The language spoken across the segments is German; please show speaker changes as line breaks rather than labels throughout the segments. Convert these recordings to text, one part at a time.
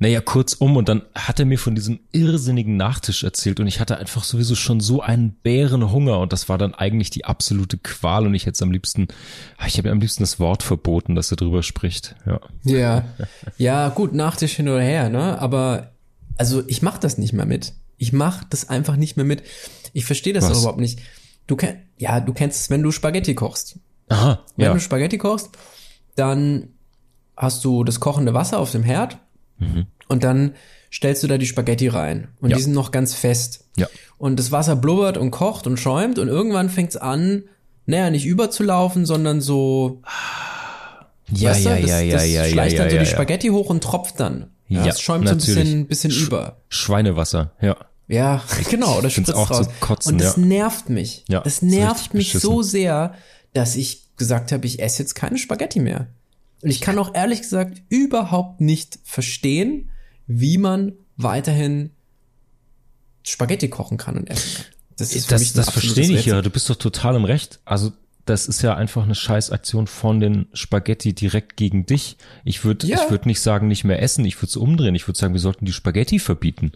Naja, kurzum, und dann hat er mir von diesem irrsinnigen Nachtisch erzählt und ich hatte einfach sowieso schon so einen Bärenhunger und das war dann eigentlich die absolute Qual und ich hätte es am liebsten, ich habe am liebsten das Wort verboten, dass er drüber spricht, ja.
Ja, ja, gut, Nachtisch hin oder her, ne, aber also ich mach das nicht mehr mit. Ich mach das einfach nicht mehr mit. Ich verstehe das
Was?
überhaupt nicht. Du kennst, ja, du kennst es, wenn du Spaghetti kochst.
Aha,
Wenn
ja.
du Spaghetti kochst, dann hast du das kochende Wasser auf dem Herd und dann stellst du da die Spaghetti rein. Und
Ja.
die sind noch ganz fest.
Ja.
Und das Wasser blubbert und kocht und schäumt und irgendwann fängt's an, naja, nicht überzulaufen, sondern so,
Ja,
weißt du,
ja,
das,
ja, ja,
das
ja, ja,
schleicht
ja,
dann so
ja,
die. Spaghetti hoch und tropft dann. Ja,
Ja,
es schäumt so ein
natürlich.
bisschen, bisschen
Sch-
über.
Schweinewasser, ja.
Ja, genau,
find's
spritzt
auch
raus.
zum Kotzen,
und das
ja.
nervt mich.
Ja,
das nervt mich
beschissen.
so sehr, dass ich gesagt habe, ich esse jetzt keine Spaghetti mehr. Und ich kann auch ehrlich gesagt überhaupt nicht verstehen, wie man weiterhin Spaghetti kochen kann und essen kann. Das ist
das das verstehe ich ja. Du bist doch total im Recht. Also das ist ja einfach eine Scheißaktion von den Spaghetti direkt gegen dich. Ich würde
Ja.
ich würde nicht sagen, nicht mehr essen. Ich würde es umdrehen. Ich würde sagen, wir sollten die Spaghetti verbieten.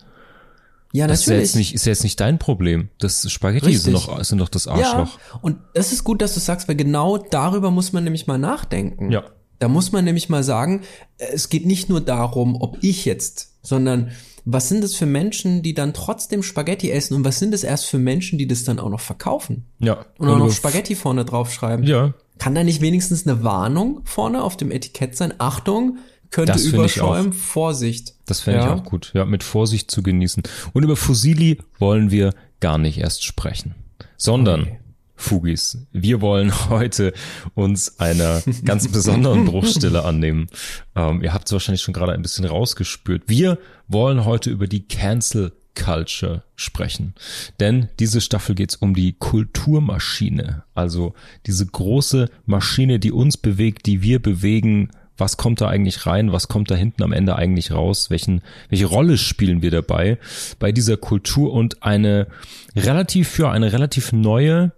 Ja,
Das ist ja
natürlich.
jetzt nicht, ist ja jetzt nicht dein Problem. Das Spaghetti sind doch, sind doch das Arschloch.
Ja, und das ist gut, dass du sagst, weil genau darüber muss man nämlich mal nachdenken.
Ja.
Da muss man nämlich mal sagen, äh, es geht nicht nur darum, ob ich jetzt, sondern was sind das für Menschen, die dann trotzdem Spaghetti essen und was sind es erst für Menschen, die das dann auch noch verkaufen
Ja.
und auch noch
über-
Spaghetti vorne draufschreiben?
Ja.
Kann da nicht wenigstens eine Warnung vorne auf dem Etikett sein? Achtung, könnte
Das
überschäumen, Vorsicht.
Das fände
Ja.
ich auch gut. Ja, mit Vorsicht zu genießen. Und über Fusili wollen wir gar nicht erst sprechen, sondern
Okay.
Fugis. Wir wollen heute uns einer ganz besonderen Bruchstelle annehmen. Ähm, ihr habt es wahrscheinlich schon gerade ein bisschen rausgespürt. Wir wollen heute über die Cancel Culture sprechen. Denn diese Staffel geht es um die Kulturmaschine. Also diese große Maschine, die uns bewegt, die wir bewegen. Was kommt da eigentlich rein? Was kommt da hinten am Ende eigentlich raus? Welchen, welche Rolle spielen wir dabei bei dieser Kultur und eine relativ für eine relativ neue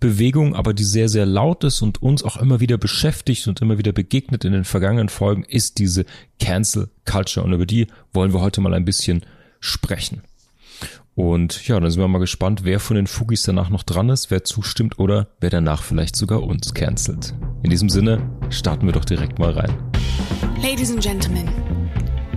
Bewegung, aber die sehr, sehr laut ist und uns auch immer wieder beschäftigt und immer wieder begegnet in den vergangenen Folgen, ist diese Cancel Culture. Und über die wollen wir heute mal ein bisschen sprechen. Und ja, dann sind wir mal gespannt, wer von den Fugis danach noch dran ist, wer zustimmt oder wer danach vielleicht sogar uns cancelt. In diesem Sinne starten wir doch direkt mal rein.
Ladies and Gentlemen,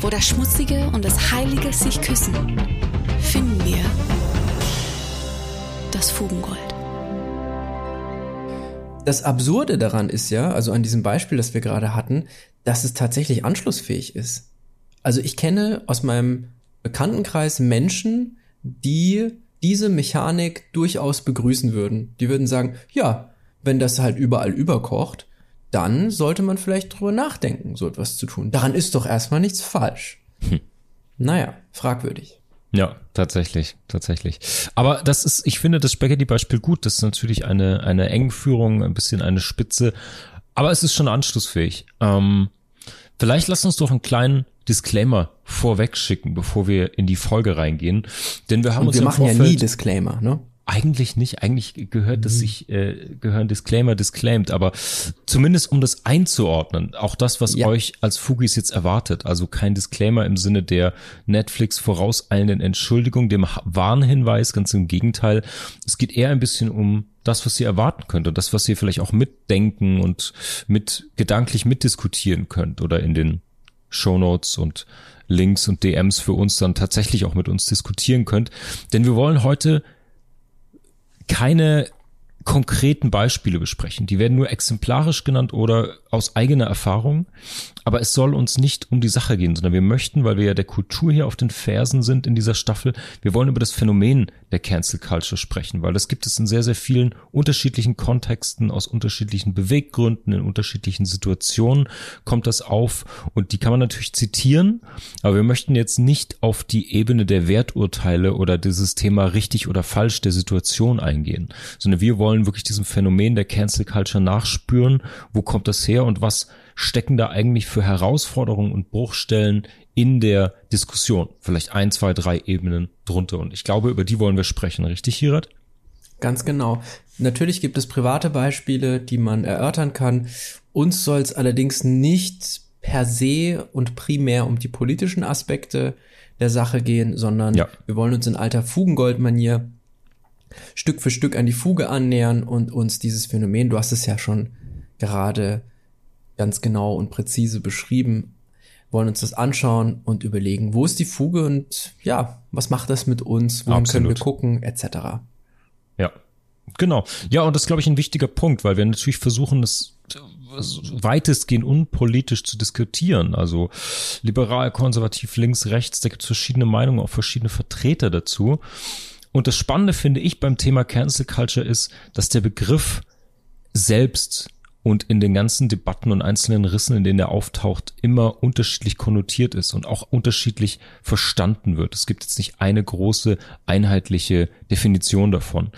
Wo das Schmutzige und das Heilige sich küssen, finden wir das Fugengold.
Das Absurde daran ist ja, also an diesem Beispiel, das wir gerade hatten, dass es tatsächlich anschlussfähig ist. Also ich kenne aus meinem Bekanntenkreis Menschen, die diese Mechanik durchaus begrüßen würden. Die würden sagen, ja, wenn das halt überall überkocht, dann sollte man vielleicht drüber nachdenken, so etwas zu tun. Daran ist doch erstmal nichts falsch. Naja, fragwürdig.
Ja, tatsächlich, tatsächlich. Aber das ist, ich finde das Spaghetti-Beispiel gut. Das ist natürlich eine, eine Engführung, ein bisschen eine Spitze. Aber es ist schon anschlussfähig. Ähm, vielleicht lass uns doch einen kleinen Disclaimer vorweg schicken, bevor wir in die Folge reingehen. Denn wir haben
Und
uns
wir machen ja
Vorfeld,
nie Disclaimer, ne?
Eigentlich nicht, eigentlich gehört das sich, äh, gehören Disclaimer disclaimed, aber zumindest um das einzuordnen, auch das, was
Ja.
euch als Fugis jetzt erwartet, also kein Disclaimer im Sinne der Netflix vorauseilenden Entschuldigung, dem Warnhinweis, ganz im Gegenteil. Es geht eher ein bisschen um das, was ihr erwarten könnt und das, was ihr vielleicht auch mitdenken und mit gedanklich mitdiskutieren könnt oder in den Shownotes und Links und DMs für uns dann tatsächlich auch mit uns diskutieren könnt. Denn wir wollen heute keine konkreten Beispiele besprechen. Die werden nur exemplarisch genannt oder aus eigener Erfahrung. Aber es soll uns nicht um die Sache gehen, sondern wir möchten, weil wir ja der Kultur hier auf den Fersen sind in dieser Staffel, wir wollen über das Phänomen der Cancel Culture sprechen, weil das gibt es in sehr, sehr vielen unterschiedlichen Kontexten, aus unterschiedlichen Beweggründen, in unterschiedlichen Situationen kommt das auf und die kann man natürlich zitieren, aber wir möchten jetzt nicht auf die Ebene der Werturteile oder dieses Thema richtig oder falsch der Situation eingehen, sondern wir wollen wirklich diesem Phänomen der Cancel Culture nachspüren, wo kommt das her und was stecken da eigentlich für Herausforderungen und Bruchstellen in der Diskussion? Vielleicht ein, zwei, drei Ebenen drunter. Und ich glaube, über die wollen wir sprechen, richtig, Hirat?
Ganz genau. Natürlich gibt es private Beispiele, die man erörtern kann. Uns soll es allerdings nicht per se und primär um die politischen Aspekte der Sache gehen, sondern ja. wir wollen uns in alter Fugengold-Manier Stück für Stück an die Fuge annähern und uns dieses Phänomen, du hast es ja schon gerade ganz genau und präzise beschrieben, wollen uns das anschauen und überlegen, wo ist die Fuge und ja, was macht das mit uns, wohin können wir gucken, etc.
Ja, genau. Ja, und das ist, glaube ich, ein wichtiger Punkt, weil wir natürlich versuchen, das weitestgehend unpolitisch zu diskutieren. Also liberal, konservativ, links, rechts, da gibt es verschiedene Meinungen, auch verschiedene Vertreter dazu. Und das Spannende finde ich beim Thema Cancel Culture ist, dass der Begriff selbst und in den ganzen Debatten und einzelnen Rissen, in denen er auftaucht, immer unterschiedlich konnotiert ist und auch unterschiedlich verstanden wird. Es gibt jetzt nicht eine große einheitliche Definition davon.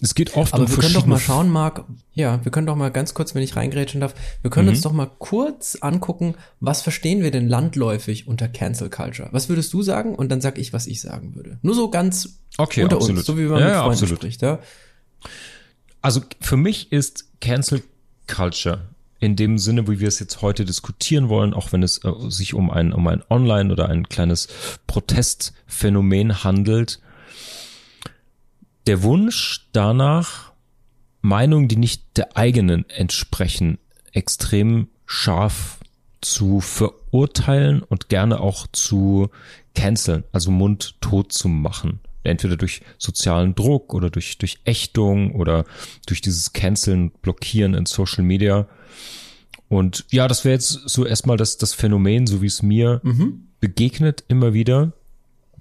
Es geht oft
Aber um wir können doch mal schauen, Marc. Ja, wir können doch mal ganz kurz, wenn ich reingrätschen darf, wir können mhm. uns doch mal kurz angucken, was verstehen wir denn landläufig unter Cancel Culture? Was würdest du sagen? Und dann sag ich, was ich sagen würde. Nur so ganz
okay, unter absolut. uns,
so wie man ja, mit Freunden ja, spricht, ja.
Also für mich ist Cancel Culture. In dem Sinne, wie wir es jetzt heute diskutieren wollen, auch wenn es äh, sich um ein, um ein Online- oder ein kleines Protestphänomen handelt, der Wunsch danach, Meinungen, die nicht der eigenen entsprechen, extrem scharf zu verurteilen und gerne auch zu canceln, also mundtot zu machen entweder durch sozialen Druck oder durch, durch Ächtung oder durch dieses Canceln, Blockieren in Social Media. Und ja, das wäre jetzt so erstmal das, das Phänomen, so wie es mir mhm. begegnet, immer wieder.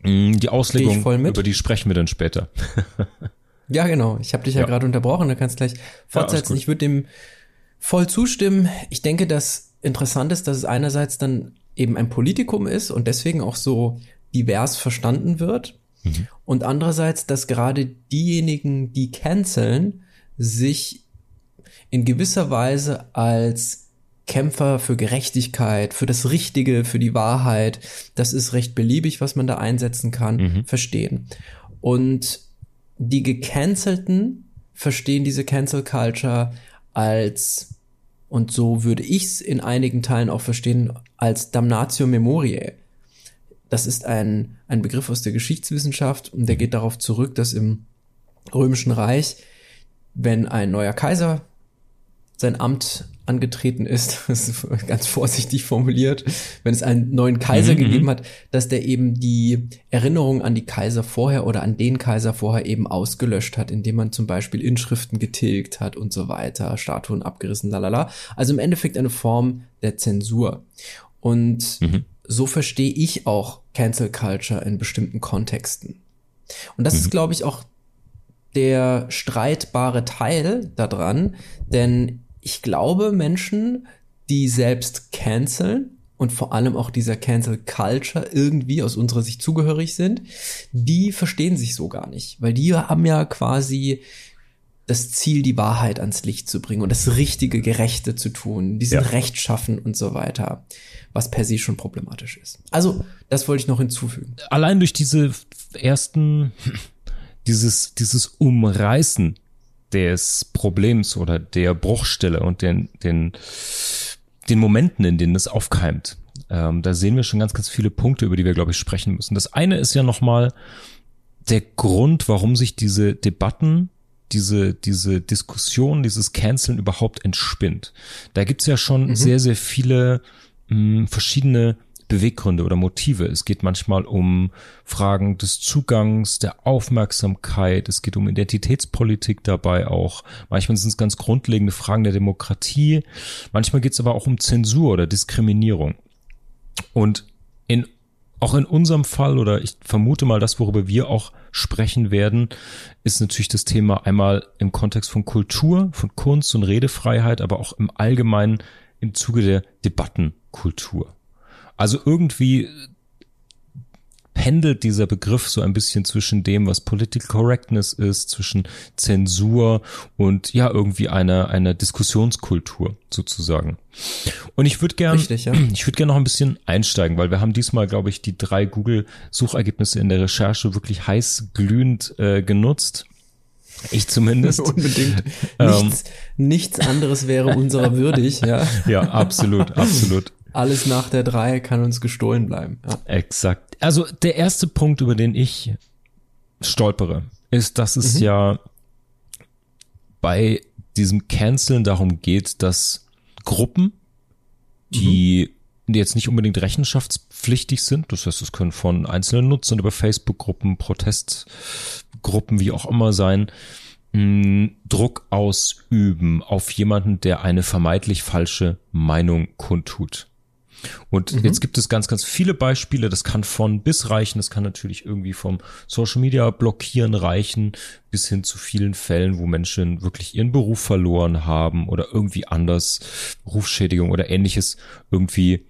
Mm, die Auslegung, über die sprechen wir dann später.
ja, genau. Ich habe dich ja, ja. gerade unterbrochen, da kannst gleich fortsetzen. Ja, ich würde dem voll zustimmen. Ich denke, dass interessant ist, dass es einerseits dann eben ein Politikum ist und deswegen auch so divers verstanden wird. Mhm. Und andererseits, dass gerade diejenigen, die canceln, sich in gewisser Weise als Kämpfer für Gerechtigkeit, für das Richtige, für die Wahrheit, das ist recht beliebig, was man da einsetzen kann, mhm. verstehen. Und die Gecancelten verstehen diese Cancel Culture als, und so würde ich es in einigen Teilen auch verstehen, als Damnatio Memoriae. Das ist ein, ein Begriff aus der Geschichtswissenschaft und der geht darauf zurück, dass im Römischen Reich, wenn ein neuer Kaiser sein Amt angetreten ist, das ist ganz vorsichtig formuliert, wenn es einen neuen Kaiser mhm, gegeben mhm. hat, dass der eben die Erinnerung an die Kaiser vorher oder an den Kaiser vorher eben ausgelöscht hat, indem man zum Beispiel Inschriften getilgt hat und so weiter, Statuen abgerissen, lalala. Also im Endeffekt eine Form der Zensur. Und mhm so verstehe ich auch Cancel Culture in bestimmten Kontexten. Und das mhm. ist, glaube ich, auch der streitbare Teil daran, denn ich glaube, Menschen, die selbst canceln und vor allem auch dieser Cancel Culture irgendwie aus unserer Sicht zugehörig sind, die verstehen sich so gar nicht, weil die haben ja quasi das Ziel, die Wahrheit ans Licht zu bringen und das richtige Gerechte zu tun, diesen ja. Rechtschaffen und so weiter was per se schon problematisch ist. Also, das wollte ich noch hinzufügen.
Allein durch diese ersten, dieses, dieses Umreißen des Problems oder der Bruchstelle und den, den, den Momenten, in denen es aufkeimt. Ähm, da sehen wir schon ganz, ganz viele Punkte, über die wir, glaube ich, sprechen müssen. Das eine ist ja nochmal der Grund, warum sich diese Debatten diese, diese Diskussion, dieses Canceln überhaupt entspinnt. Da gibt's ja schon mhm. sehr, sehr viele mh, verschiedene Beweggründe oder Motive. Es geht manchmal um Fragen des Zugangs, der Aufmerksamkeit. Es geht um Identitätspolitik dabei auch. Manchmal sind es ganz grundlegende Fragen der Demokratie. Manchmal geht es aber auch um Zensur oder Diskriminierung. Und auch in unserem Fall oder ich vermute mal das, worüber wir auch sprechen werden, ist natürlich das Thema einmal im Kontext von Kultur, von Kunst und Redefreiheit, aber auch im Allgemeinen im Zuge der Debattenkultur. Also irgendwie pendelt dieser Begriff so ein bisschen zwischen dem, was Political Correctness ist, zwischen Zensur und ja, irgendwie einer, einer Diskussionskultur sozusagen. Und ich würde gerne, ja. ich würde gerne noch ein bisschen einsteigen, weil wir haben diesmal, glaube ich, die drei Google-Suchergebnisse in der Recherche wirklich heiß glühend äh, genutzt. Ich zumindest.
Unbedingt. Ähm, nichts, nichts anderes wäre unserer würdig, ja.
Ja, absolut, absolut.
Alles nach der drei kann uns gestohlen bleiben. Ja.
Exakt. Also der erste Punkt, über den ich stolpere, ist, dass es mhm. ja bei diesem Canceln darum geht, dass Gruppen, die mhm. jetzt nicht unbedingt rechenschaftspflichtig sind, das heißt, es können von einzelnen Nutzern über Facebook-Gruppen, Protestgruppen, wie auch immer sein, Druck ausüben auf jemanden, der eine vermeintlich falsche Meinung kundtut. Und mhm. jetzt gibt es ganz, ganz viele Beispiele. Das kann von bis reichen. Das kann natürlich irgendwie vom Social Media blockieren reichen bis hin zu vielen Fällen, wo Menschen wirklich ihren Beruf verloren haben oder irgendwie anders Berufsschädigung oder ähnliches irgendwie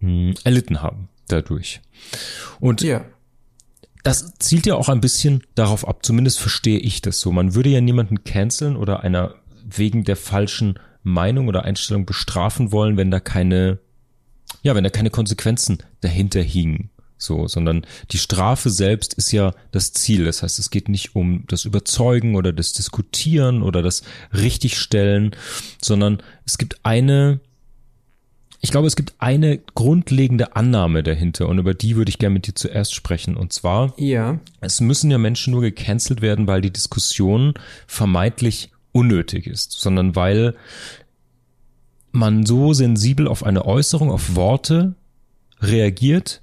mh, hm, erlitten haben dadurch. Und ja. Das zielt ja auch ein bisschen darauf ab, zumindest verstehe ich das so. Man würde ja niemanden canceln oder einer wegen der falschen Meinung oder Einstellung bestrafen wollen, wenn da keine ja, wenn da keine Konsequenzen dahinter hingen. So, sondern die Strafe selbst ist ja das Ziel. Das heißt, es geht nicht um das Überzeugen oder das Diskutieren oder das Richtigstellen, sondern es gibt eine, ich glaube, es gibt eine grundlegende Annahme dahinter und über die würde ich gerne mit dir zuerst sprechen. Und zwar,
ja.
es müssen ja Menschen nur gecancelt werden, weil die Diskussion vermeintlich unnötig ist, sondern weil man so sensibel auf eine Äußerung, auf Worte reagiert,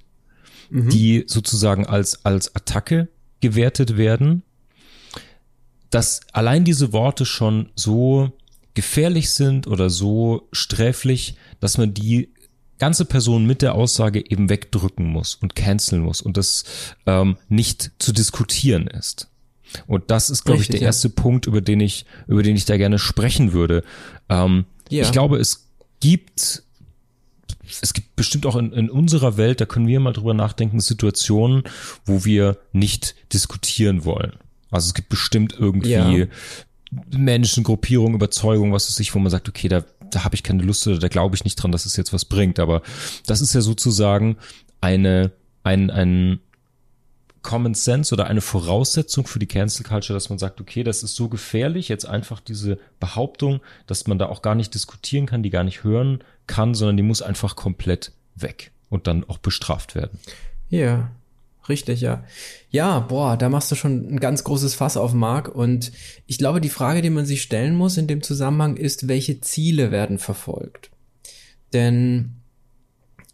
mhm. die sozusagen als, als Attacke gewertet werden, dass allein diese Worte schon so gefährlich sind oder so sträflich, dass man die ganze Person mit der Aussage eben wegdrücken muss und canceln muss und das ähm, nicht zu diskutieren ist. Und das ist, glaube ich, der ja. erste Punkt, über den ich, über den ich da gerne sprechen würde. Ähm, ja. Ich glaube, es gibt es gibt bestimmt auch in, in unserer Welt, da können wir mal drüber nachdenken, Situationen, wo wir nicht diskutieren wollen. Also es gibt bestimmt irgendwie ja. Menschen, Gruppierungen, Überzeugungen, was weiß ich, wo man sagt, okay, da, da habe ich keine Lust oder da glaube ich nicht dran, dass es jetzt was bringt. Aber das ist ja sozusagen eine, ein, ein, Common Sense oder eine Voraussetzung für die Cancel Culture, dass man sagt, okay, das ist so gefährlich, jetzt einfach diese Behauptung, dass man da auch gar nicht diskutieren kann, die gar nicht hören kann, sondern die muss einfach komplett weg und dann auch bestraft werden.
Ja, richtig, ja. Ja, boah, da machst du schon ein ganz großes Fass auf Mark und ich glaube, die Frage, die man sich stellen muss in dem Zusammenhang ist, welche Ziele werden verfolgt? Denn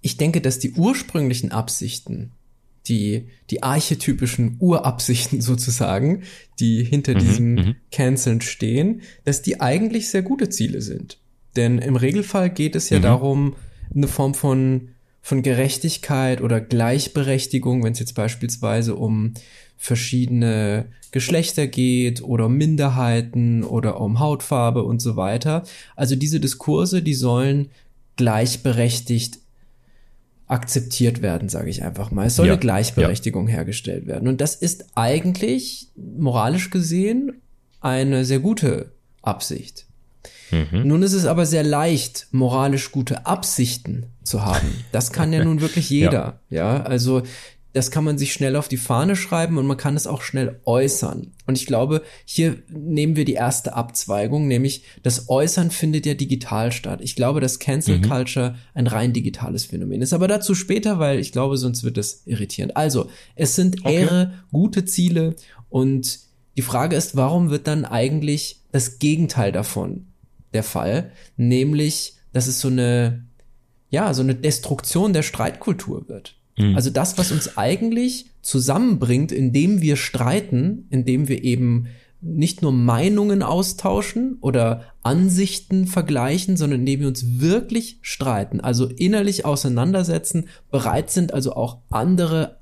ich denke, dass die ursprünglichen Absichten die, die archetypischen Urabsichten sozusagen, die hinter mhm, diesem mhm. Canceln stehen, dass die eigentlich sehr gute Ziele sind. Denn im Regelfall geht es ja mhm. darum, eine Form von, von Gerechtigkeit oder Gleichberechtigung, wenn es jetzt beispielsweise um verschiedene Geschlechter geht oder Minderheiten oder um Hautfarbe und so weiter. Also diese Diskurse, die sollen gleichberechtigt akzeptiert werden, sage ich einfach mal. Es soll ja, eine Gleichberechtigung ja. hergestellt werden. Und das ist eigentlich moralisch gesehen eine sehr gute Absicht. Mhm. Nun ist es aber sehr leicht, moralisch gute Absichten zu haben. Das kann ja nun wirklich jeder. ja. ja, also das kann man sich schnell auf die Fahne schreiben und man kann es auch schnell äußern. Und ich glaube, hier nehmen wir die erste Abzweigung, nämlich das Äußern findet ja digital statt. Ich glaube, dass Cancel mhm. Culture ein rein digitales Phänomen ist. Aber dazu später, weil ich glaube, sonst wird es irritierend. Also, es sind okay. Ehre, gute Ziele und die Frage ist, warum wird dann eigentlich das Gegenteil davon der Fall? Nämlich, dass es so eine ja, so eine Destruktion der Streitkultur wird.
Mhm.
Also das, was uns eigentlich zusammenbringt, indem wir streiten, indem wir eben nicht nur Meinungen austauschen oder Ansichten vergleichen, sondern indem wir uns wirklich streiten, also innerlich auseinandersetzen, bereit sind also auch andere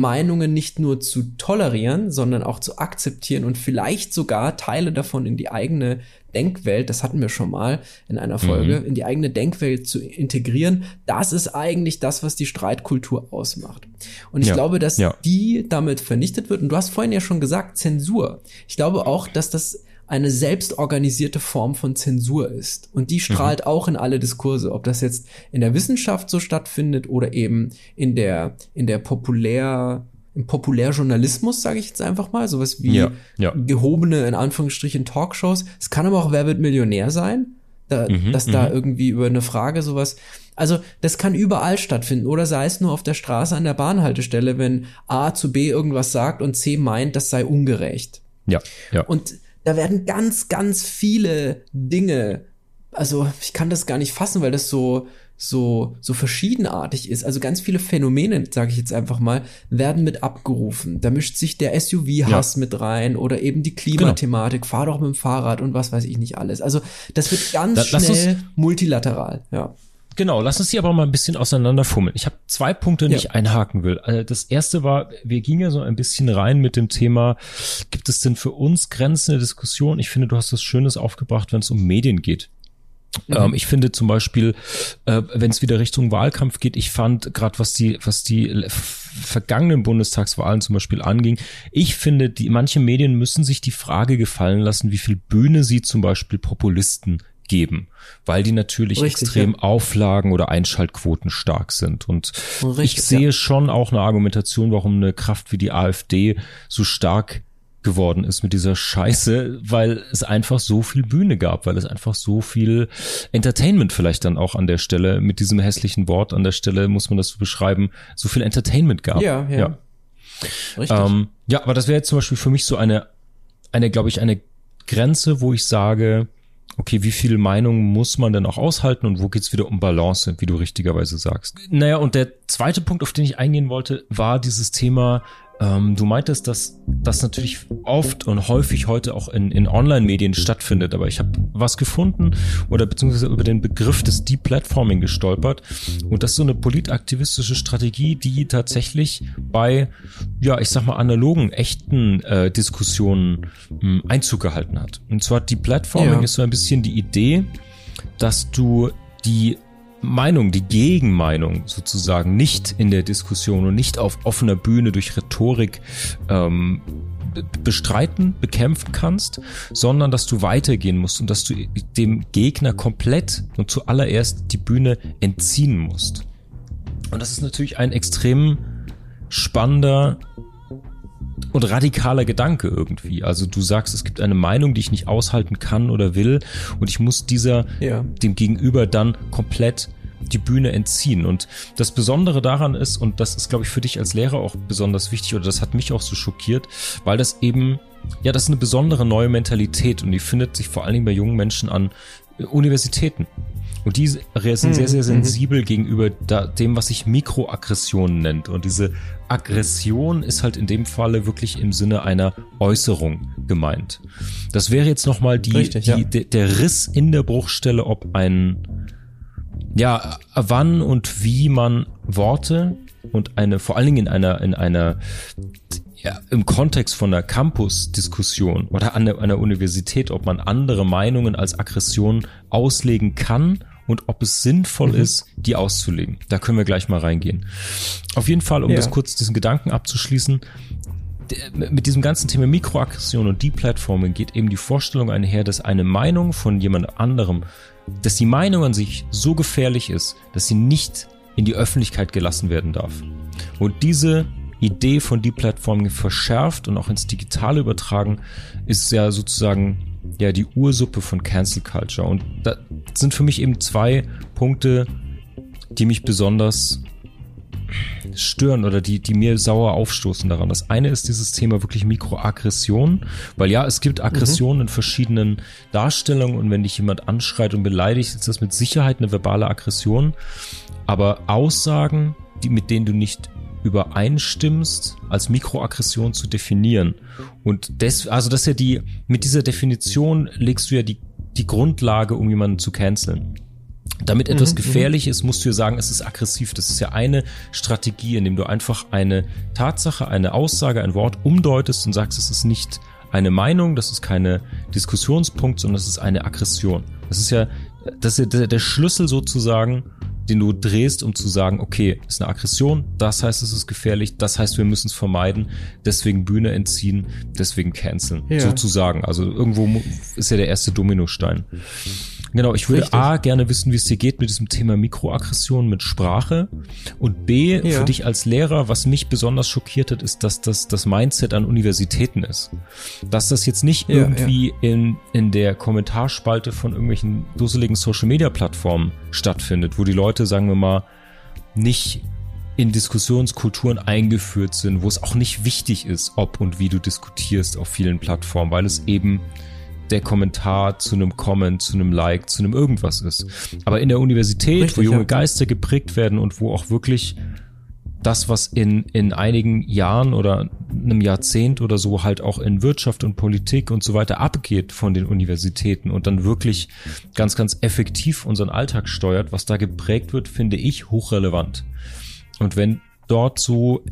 Meinungen nicht nur zu tolerieren, sondern auch zu akzeptieren und vielleicht sogar Teile davon in die eigene Denkwelt, das hatten wir schon mal in einer Folge, mhm. in die eigene Denkwelt zu integrieren. Das ist eigentlich das, was die Streitkultur ausmacht. Und ich ja, glaube, dass ja. die damit vernichtet wird. Und du hast vorhin ja schon gesagt, Zensur. Ich glaube auch, dass das eine selbstorganisierte Form von Zensur ist. Und die strahlt mhm. auch in alle Diskurse, ob das jetzt in der Wissenschaft so stattfindet oder eben in der, in der populär, im Populärjournalismus, sage ich jetzt einfach mal, sowas wie ja, ja. gehobene, in Anführungsstrichen, Talkshows. Es kann aber auch Wer wird Millionär sein, da, mhm, dass da mhm. irgendwie über eine Frage sowas. Also das kann überall stattfinden oder sei es nur auf der Straße an der Bahnhaltestelle, wenn A zu B irgendwas sagt und C meint, das sei ungerecht.
Ja, ja.
Und da werden ganz, ganz viele Dinge, also ich kann das gar nicht fassen, weil das so, so, so verschiedenartig ist. Also ganz viele Phänomene, sage ich jetzt einfach mal, werden mit abgerufen. Da mischt sich der SUV-Hass ja. mit rein oder eben die Klimathematik, genau. fahr doch mit dem Fahrrad und was weiß ich nicht alles. Also das wird ganz da, schnell multilateral, ja.
Genau, lass uns die aber mal ein bisschen auseinanderfummeln. Ich habe zwei Punkte, die ja. ich einhaken will. Also das erste war, wir gingen ja so ein bisschen rein mit dem Thema, gibt es denn für uns Grenzen der Diskussion? Ich finde, du hast das Schönes aufgebracht, wenn es um Medien geht. Mhm. Ähm, ich finde zum Beispiel, äh, wenn es wieder Richtung Wahlkampf geht, ich fand gerade was die, was die vergangenen Bundestagswahlen zum Beispiel anging, ich finde, die manche Medien müssen sich die Frage gefallen lassen, wie viel Bühne sie zum Beispiel Populisten geben, weil die natürlich Richtig, extrem ja. Auflagen oder Einschaltquoten stark sind. Und Richtig, ich sehe ja. schon auch eine Argumentation, warum eine Kraft wie die AfD so stark geworden ist mit dieser Scheiße, weil es einfach so viel Bühne gab, weil es einfach so viel Entertainment vielleicht dann auch an der Stelle, mit diesem hässlichen Wort an der Stelle muss man das so beschreiben, so viel Entertainment gab.
Ja, ja. Ja,
Richtig. Ähm, ja aber das wäre jetzt zum Beispiel für mich so eine, eine, glaube ich, eine Grenze, wo ich sage, okay, wie viel Meinung muss man denn auch aushalten und wo geht's wieder um Balance, wie du richtigerweise sagst. Naja, und der zweite Punkt, auf den ich eingehen wollte, war dieses Thema ähm, du meintest, dass das natürlich oft und häufig heute auch in, in Online-Medien stattfindet, aber ich habe was gefunden oder beziehungsweise über den Begriff des Deplatforming gestolpert und das ist so eine politaktivistische Strategie, die tatsächlich bei, ja, ich sag mal, analogen, echten äh, Diskussionen mh, hm, Einzug gehalten hat. Und zwar Deplatforming ja. ist so ein bisschen die Idee, dass du die Meinung, die Gegenmeinung sozusagen nicht in der Diskussion und nicht auf offener Bühne durch Rhetorik ähm, bestreiten, bekämpfen kannst, sondern dass du weitergehen musst und dass du dem Gegner komplett und zuallererst die Bühne entziehen musst. Und das ist natürlich ein extrem spannender und radikaler Gedanke irgendwie. Also du sagst, es gibt eine Meinung, die ich nicht aushalten kann oder will und ich muss dieser ja. dem Gegenüber dann komplett die Bühne entziehen. Und das Besondere daran ist, und das ist, glaube ich, für dich als Lehrer auch besonders wichtig, oder das hat mich auch so schockiert, weil das eben, ja, das ist eine besondere neue Mentalität und die findet sich vor allen Dingen bei jungen Menschen an Universitäten. Und die sind sehr, sehr mhm, mhm. sensibel gegenüber da, dem, was sich Mikroaggression nennt. Und diese Aggression ist halt in dem Falle wirklich im Sinne einer Äußerung gemeint. Das wäre jetzt nochmal die, Richtig, die, ja. der, der Riss in der Bruchstelle, ob ein, ja, wann und wie man Worte und eine, vor allen Dingen in einer, in einer, ja, im Kontext von einer Campus-Diskussion oder an einer Universität, ob man andere Meinungen als Aggression auslegen kann und ob es sinnvoll mhm. ist, die auszulegen. Da können wir gleich mal reingehen. Auf jeden Fall, um ja. das kurz diesen Gedanken abzuschließen, mit diesem ganzen Thema Mikroaggression und Deplatforming geht eben die Vorstellung einher, dass eine Meinung von jemand anderem, dass die Meinung an sich so gefährlich ist, dass sie nicht in die Öffentlichkeit gelassen werden darf. Und diese Idee von Deplatforming verschärft und auch ins Digitale übertragen, ist ja sozusagen ja die Ursuppe von Cancel Culture. Und da sind für mich eben zwei Punkte, die mich besonders stören oder die, die mir sauer aufstoßen daran. Das eine ist dieses Thema wirklich Mikroaggression, weil ja, es gibt Aggressionen mhm. in verschiedenen Darstellungen und wenn dich jemand anschreit und beleidigt, ist das mit Sicherheit eine verbale Aggression. Aber Aussagen, die, mit denen du nicht übereinstimmst, als Mikroaggression zu definieren. Und das, also das ist ja die, mit dieser Definition legst du ja die, die Grundlage, um jemanden zu canceln. Damit etwas mhm, gefährlich ist, musst du ja sagen, es ist aggressiv. Das ist ja eine Strategie, indem du einfach eine Tatsache, eine Aussage, ein Wort umdeutest und sagst, es ist nicht eine Meinung, das ist keine Diskussionspunkt, sondern es ist eine Aggression. Das ist ja, das ist ja der Schlüssel sozusagen, den du drehst, um zu sagen, okay, ist eine Aggression, das heißt, es ist gefährlich, das heißt, wir müssen es vermeiden, deswegen Bühne entziehen, deswegen canceln, ja. sozusagen. Also irgendwo ist ja der erste Dominostein. Genau, ich würde Richtig. A gerne wissen, wie es dir geht mit diesem Thema Mikroaggression mit Sprache und B, ja. für dich als Lehrer, was mich besonders schockiert hat, ist, dass das das Mindset an Universitäten ist. Dass das jetzt nicht ja, irgendwie ja. in, in der Kommentarspalte von irgendwelchen dusseligen Social-Media-Plattformen stattfindet, wo die Leute, sagen wir mal, nicht in Diskussionskulturen eingeführt sind, wo es auch nicht wichtig ist, ob und wie du diskutierst auf vielen Plattformen, weil es eben der Kommentar zu einem Comment, zu einem Like, zu einem irgendwas ist. Aber in der Universität, Richtig, wo junge ja. Geister geprägt werden und wo auch wirklich das, was in, in einigen Jahren oder einem Jahrzehnt oder so halt auch in Wirtschaft und Politik und so weiter abgeht von den Universitäten und dann wirklich ganz, ganz effektiv unseren Alltag steuert, was da geprägt wird, finde ich hochrelevant. Und wenn dort so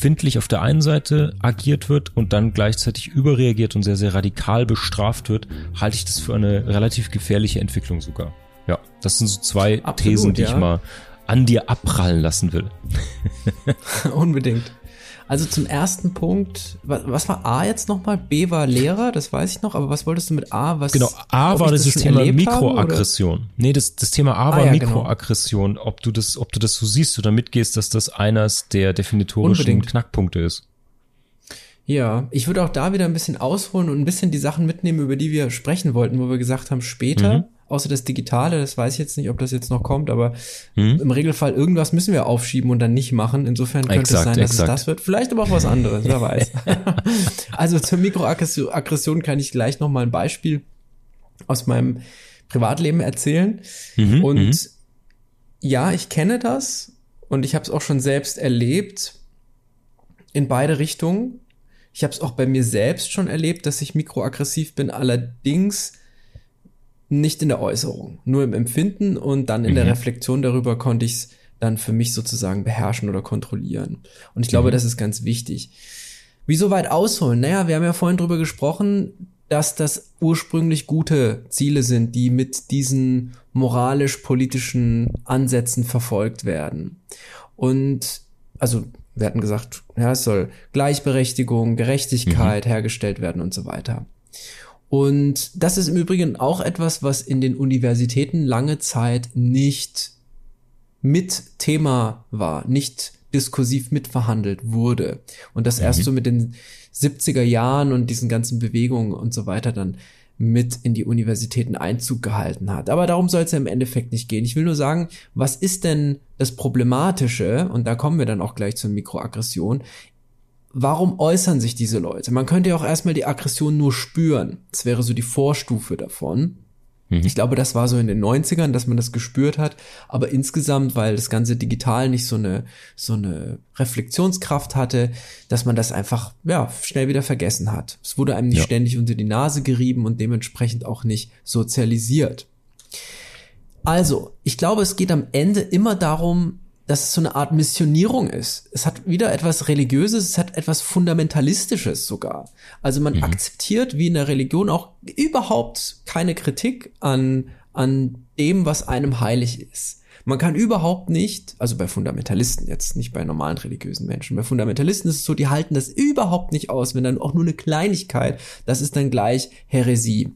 empfindlich auf der einen Seite agiert wird und dann gleichzeitig überreagiert und sehr, sehr radikal bestraft wird, halte ich das für eine relativ gefährliche Entwicklung sogar. Ja, das sind so zwei Absolut, Thesen, die ja. ich mal an dir abprallen lassen will.
Unbedingt. Also zum ersten Punkt, was, was war A jetzt nochmal? B war Lehrer, das weiß ich noch, aber was wolltest du mit A? Was,
genau, A war das, das Thema Mikroaggression. Habe, nee, das, das Thema A ah, war ja, genau. Mikroaggression, genau. ob du das, ob du das so siehst oder mitgehst, dass das eines der definitorischen Unbedingt. Knackpunkte ist.
Ja, ich würde auch da wieder ein bisschen ausholen und ein bisschen die Sachen mitnehmen, über die wir sprechen wollten, wo wir gesagt haben, später. Mhm außer das Digitale, das weiß ich jetzt nicht, ob das jetzt noch kommt, aber hm. im Regelfall irgendwas müssen wir aufschieben und dann nicht machen. Insofern könnte exakt, es sein, dass exakt. es das wird. Vielleicht aber auch was anderes, wer weiß. also zur Mikroaggression kann ich gleich noch mal ein Beispiel aus meinem Privatleben erzählen. Mhm, und mhm. ja, ich kenne das und ich habe es auch schon selbst erlebt in beide Richtungen. Ich habe es auch bei mir selbst schon erlebt, dass ich mikroaggressiv bin. Allerdings nicht in der Äußerung, nur im Empfinden und dann in mhm. der Reflexion darüber konnte ich es dann für mich sozusagen beherrschen oder kontrollieren. Und ich glaube, mhm. das ist ganz wichtig. Wieso weit ausholen? Naja, wir haben ja vorhin drüber gesprochen, dass das ursprünglich gute Ziele sind, die mit diesen moralisch-politischen Ansätzen verfolgt werden. Und also wir hatten gesagt, ja, es soll Gleichberechtigung, Gerechtigkeit mhm. hergestellt werden und so weiter. Und das ist im Übrigen auch etwas, was in den Universitäten lange Zeit nicht mit Thema war, nicht diskursiv mitverhandelt wurde. Und das mhm. erst so mit den 70er Jahren und diesen ganzen Bewegungen und so weiter dann mit in die Universitäten Einzug gehalten hat. Aber darum soll es ja im Endeffekt nicht gehen. Ich will nur sagen, was ist denn das Problematische, und da kommen wir dann auch gleich zur Mikroaggression, warum äußern sich diese Leute? Man könnte ja auch erstmal die Aggression nur spüren. Das wäre so die Vorstufe davon. Mhm. Ich glaube, das war so in den 90ern, dass man das gespürt hat. Aber insgesamt, weil das ganze digital nicht so eine, so eine Reflexionskraft hatte, dass man das einfach, ja, schnell wieder vergessen hat. Es wurde einem nicht ja. ständig unter die Nase gerieben und dementsprechend auch nicht sozialisiert. Also, ich glaube, es geht am Ende immer darum, dass es so eine Art Missionierung ist. Es hat wieder etwas Religiöses, es hat etwas Fundamentalistisches sogar. Also man mhm. akzeptiert wie in der Religion auch überhaupt keine Kritik an, an dem, was einem heilig ist. Man kann überhaupt nicht, also bei Fundamentalisten jetzt, nicht bei normalen religiösen Menschen, bei Fundamentalisten ist es so, die halten das überhaupt nicht aus, wenn dann auch nur eine Kleinigkeit, das ist dann gleich Häresie.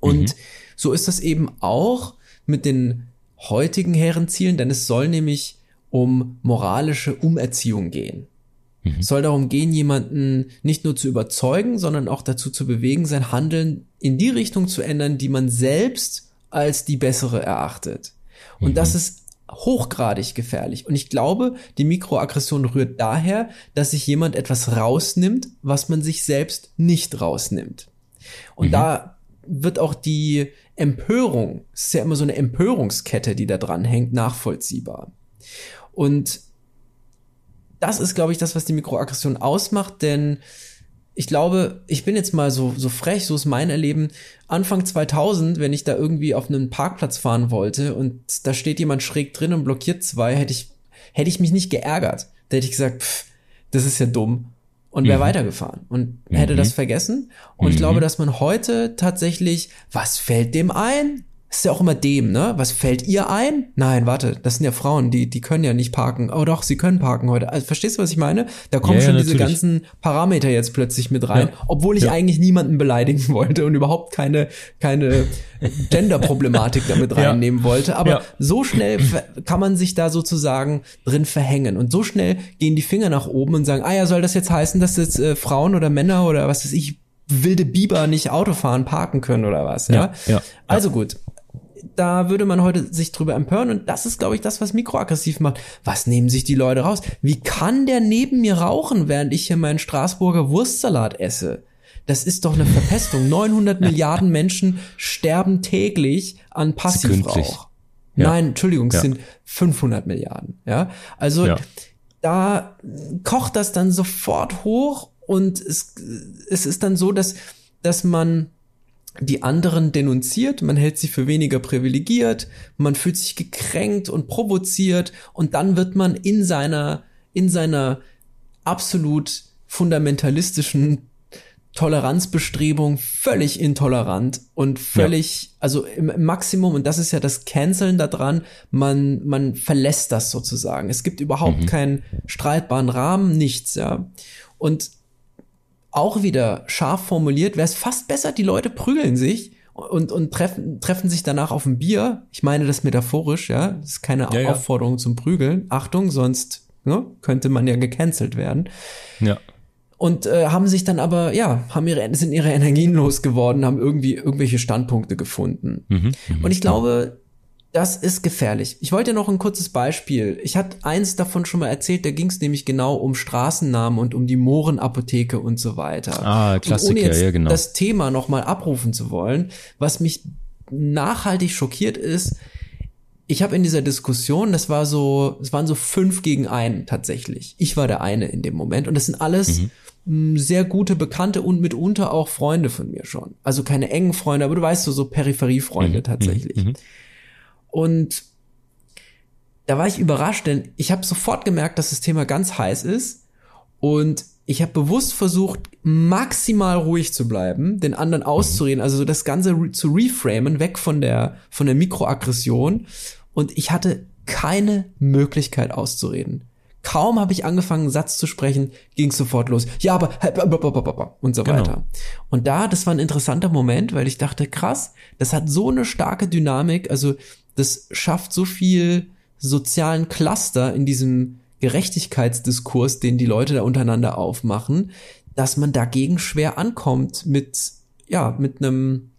Und mhm. so ist das eben auch mit den heutigen Herrenzielen, denn es soll nämlich um moralische Umerziehung gehen. Mhm. Es soll darum gehen, jemanden nicht nur zu überzeugen, sondern auch dazu zu bewegen, sein Handeln in die Richtung zu ändern, die man selbst als die bessere erachtet. Und mhm. das ist hochgradig gefährlich. Und ich glaube, die Mikroaggression rührt daher, dass sich jemand etwas rausnimmt, was man sich selbst nicht rausnimmt. Und mhm. da wird auch die Empörung, es ist ja immer so eine Empörungskette, die da dran hängt, nachvollziehbar. Und das ist, glaube ich, das, was die Mikroaggression ausmacht, denn ich glaube, ich bin jetzt mal so, so frech, so ist mein Erleben. Anfang 2000, wenn ich da irgendwie auf einen Parkplatz fahren wollte und da steht jemand schräg drin und blockiert zwei, hätte ich, hätte ich mich nicht geärgert. Da hätte ich gesagt, pff, das ist ja dumm und wäre mhm. weitergefahren und mhm. hätte das vergessen. Und mhm. ich glaube, dass man heute tatsächlich, was fällt dem ein? Ist ja auch immer dem, ne? Was fällt ihr ein? Nein, warte, das sind ja Frauen, die, die können ja nicht parken. Oh doch, sie können parken heute. Also, verstehst du, was ich meine? Da kommen ja, schon ja, diese ganzen Parameter jetzt plötzlich mit rein, ja. obwohl ich eigentlich niemanden beleidigen wollte und überhaupt keine, keine Gender-Problematik damit reinnehmen wollte. Aber so schnell kann man sich da sozusagen drin verhängen. Und so schnell gehen die Finger nach oben und sagen, ah ja, soll das jetzt heißen, dass jetzt äh, Frauen oder Männer oder was weiß ich, wilde Biber nicht Auto fahren, parken können oder was, ja? ja, ja. Also gut, da würde man heute sich drüber empören und das ist, glaube ich, das, was mikroaggressiv macht. Was nehmen sich die Leute raus? Wie kann der neben mir rauchen, während ich hier meinen Straßburger Wurstsalat esse? Das ist doch eine Verpestung. 900 Milliarden Menschen sterben täglich an Passivrauch. Ja. Nein, Entschuldigung, es ja. sind 500 Milliarden. Ja, also ja. da kocht das dann sofort hoch und es, es ist dann so, dass dass man die anderen denunziert, man hält sie für weniger privilegiert, man fühlt sich gekränkt und provoziert und dann wird man in seiner, in seiner absolut fundamentalistischen Toleranzbestrebung völlig intolerant und völlig, ja. also im, Maximum, und das ist ja das Canceln daran, man, man verlässt das sozusagen. Es gibt überhaupt mhm. keinen streitbaren Rahmen, nichts, ja. Und auch wieder scharf formuliert, wäre es fast besser, die Leute prügeln sich und, und treffen, treffen sich danach auf ein Bier. Ich meine das metaphorisch, ja. Das ist keine ja, Aufforderung ja. zum Prügeln. Achtung, sonst ne, könnte man ja gecancelt werden.
Ja.
Und äh, haben sich dann aber, ja, haben ihre, sind ihre Energien losgeworden, haben irgendwie irgendwelche Standpunkte gefunden. Mhm, und ich glaube, das ist gefährlich. Ich wollte noch ein kurzes Beispiel. Ich hatte eins davon schon mal erzählt, da ging es nämlich genau um Straßennamen und um die Mohrenapotheke und so weiter.
Ah, Klassiker, und ohne jetzt
ja,
genau.
Das Thema nochmal abrufen zu wollen, was mich nachhaltig schockiert ist, ich habe in dieser Diskussion, das war so, es waren so fünf gegen einen tatsächlich. Ich war der eine in dem Moment und das sind alles mhm. sehr gute Bekannte und mitunter auch Freunde von mir schon. Also keine engen Freunde, aber du weißt so, so Peripheriefreunde mhm. tatsächlich. Mhm. Und da war ich überrascht, denn ich habe sofort gemerkt, dass das Thema ganz heiß ist. Und ich habe bewusst versucht, maximal ruhig zu bleiben, den anderen auszureden, also das Ganze re zu reframen, weg von der, von der Mikroaggression. Und ich hatte keine Möglichkeit auszureden. Kaum habe ich angefangen, einen Satz zu sprechen, ging sofort los. Ja, aber und so genau. weiter. Und da, das war ein interessanter Moment, weil ich dachte, krass, das hat so eine starke Dynamik. Also das schafft so viel sozialen Cluster in diesem Gerechtigkeitsdiskurs, den die Leute da untereinander aufmachen, dass man dagegen schwer ankommt mit, ja, mit einem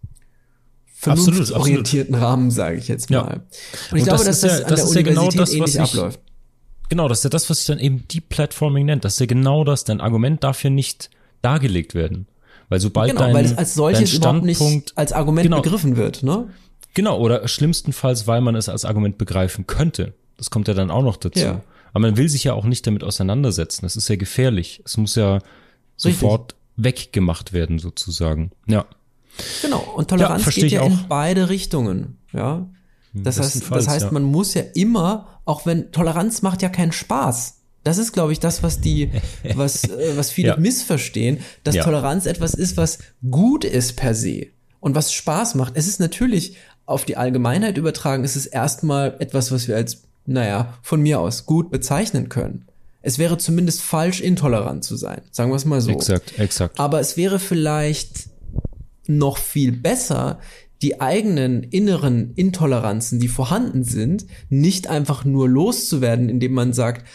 vernunftsorientierten Rahmen, sage ich jetzt mal. Ja. Und
ich Und glaube, das dass das, ja, das an der Universität ja genau das, ähnlich ich, abläuft. Genau, das ist ja das, was sich dann eben Deplatforming nennt. Das ist ja genau das, dein Argument darf hier nicht dargelegt werden. Weil sobald genau, dein,
weil es als solches überhaupt nicht als Argument genau, begriffen wird, ne?
Genau, oder schlimmstenfalls, weil man es als Argument begreifen könnte. Das kommt ja dann auch noch dazu. Ja. Aber man will sich ja auch nicht damit auseinandersetzen. Das ist ja gefährlich. Es muss ja sofort Richtig. weggemacht werden, sozusagen. Ja.
Genau. Und Toleranz ja, geht ja in beide Richtungen. Ja. Das heißt, das heißt, man muss ja immer, auch wenn Toleranz macht ja keinen Spaß. Das ist, glaube ich, das, was die, was, äh, was viele ja. missverstehen, dass ja. Toleranz etwas ist, was gut ist per se und was Spaß macht. Es ist natürlich auf die Allgemeinheit übertragen, ist es erstmal etwas, was wir als, naja, von mir aus gut bezeichnen können. Es wäre zumindest falsch, intolerant zu sein. Sagen wir es mal so.
Exakt, exakt.
Aber es wäre vielleicht noch viel besser, die eigenen inneren Intoleranzen, die vorhanden sind, nicht einfach nur loszuwerden, indem man sagt,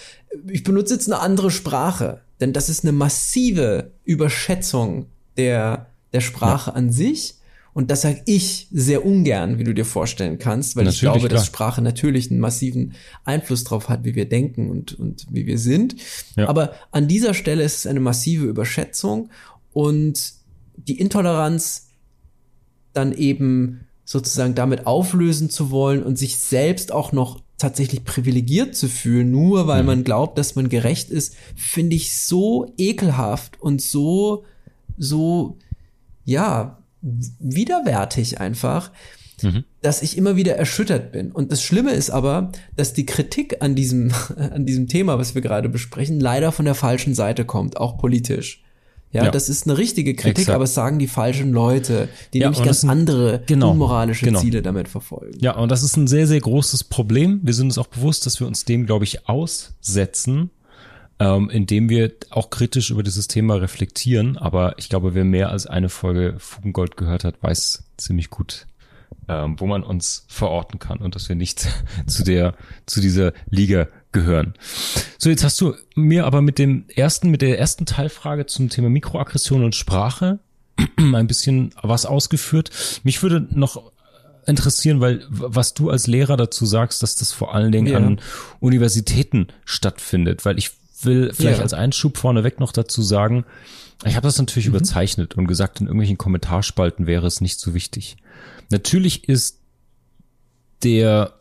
ich benutze jetzt eine andere Sprache. Denn das ist eine massive Überschätzung der, der Sprache ja. an sich Und das sage ich sehr ungern, wie du dir vorstellen kannst, weil natürlich, ich glaube, klar. dass Sprache natürlich einen massiven Einfluss drauf hat, wie wir denken und, und wie wir sind. Ja. Aber an dieser Stelle ist es eine massive Überschätzung und die Intoleranz dann eben sozusagen damit auflösen zu wollen und sich selbst auch noch tatsächlich privilegiert zu fühlen, nur weil mhm. man glaubt, dass man gerecht ist, finde ich so ekelhaft und so, so, ja, widerwärtig einfach, mhm. dass ich immer wieder erschüttert bin. Und das Schlimme ist aber, dass die Kritik an diesem, an diesem Thema, was wir gerade besprechen, leider von der falschen Seite kommt, auch politisch. Ja, ja, das ist eine richtige Kritik, Exakt. aber es sagen die falschen Leute, die ja, nämlich ganz ein, andere genau, unmoralische genau. Ziele damit verfolgen.
Ja, und das ist ein sehr, sehr großes Problem. Wir sind uns auch bewusst, dass wir uns dem, glaube ich, aussetzen, ähm, indem wir auch kritisch über dieses Thema reflektieren. Aber ich glaube, wer mehr als eine Folge Fugengold gehört hat, weiß ziemlich gut, ähm, wo man uns verorten kann und dass wir nicht zu der, zu dieser Liga gehören. So, jetzt hast du mir aber mit dem ersten, mit der ersten Teilfrage zum Thema Mikroaggression und Sprache ein bisschen was ausgeführt. Mich würde noch interessieren, weil was du als Lehrer dazu sagst, dass das vor allen Dingen ja. an Universitäten stattfindet, weil ich will vielleicht ja. als Einschub vorneweg noch dazu sagen, ich habe das natürlich mhm. überzeichnet und gesagt, in irgendwelchen Kommentarspalten wäre es nicht so wichtig. Natürlich ist der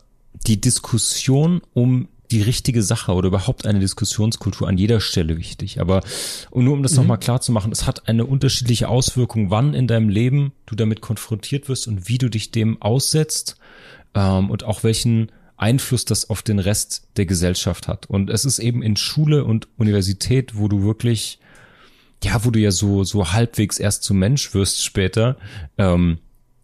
die Diskussion um die richtige Sache oder überhaupt eine Diskussionskultur an jeder Stelle wichtig. Aber und nur um das mhm. nochmal klar zu machen, es hat eine unterschiedliche Auswirkung, wann in deinem Leben du damit konfrontiert wirst und wie du dich dem aussetzt ähm, und auch welchen Einfluss das auf den Rest der Gesellschaft hat. Und es ist eben in Schule und Universität, wo du wirklich, ja, wo du ja so, so halbwegs erst zum Mensch wirst später, ähm,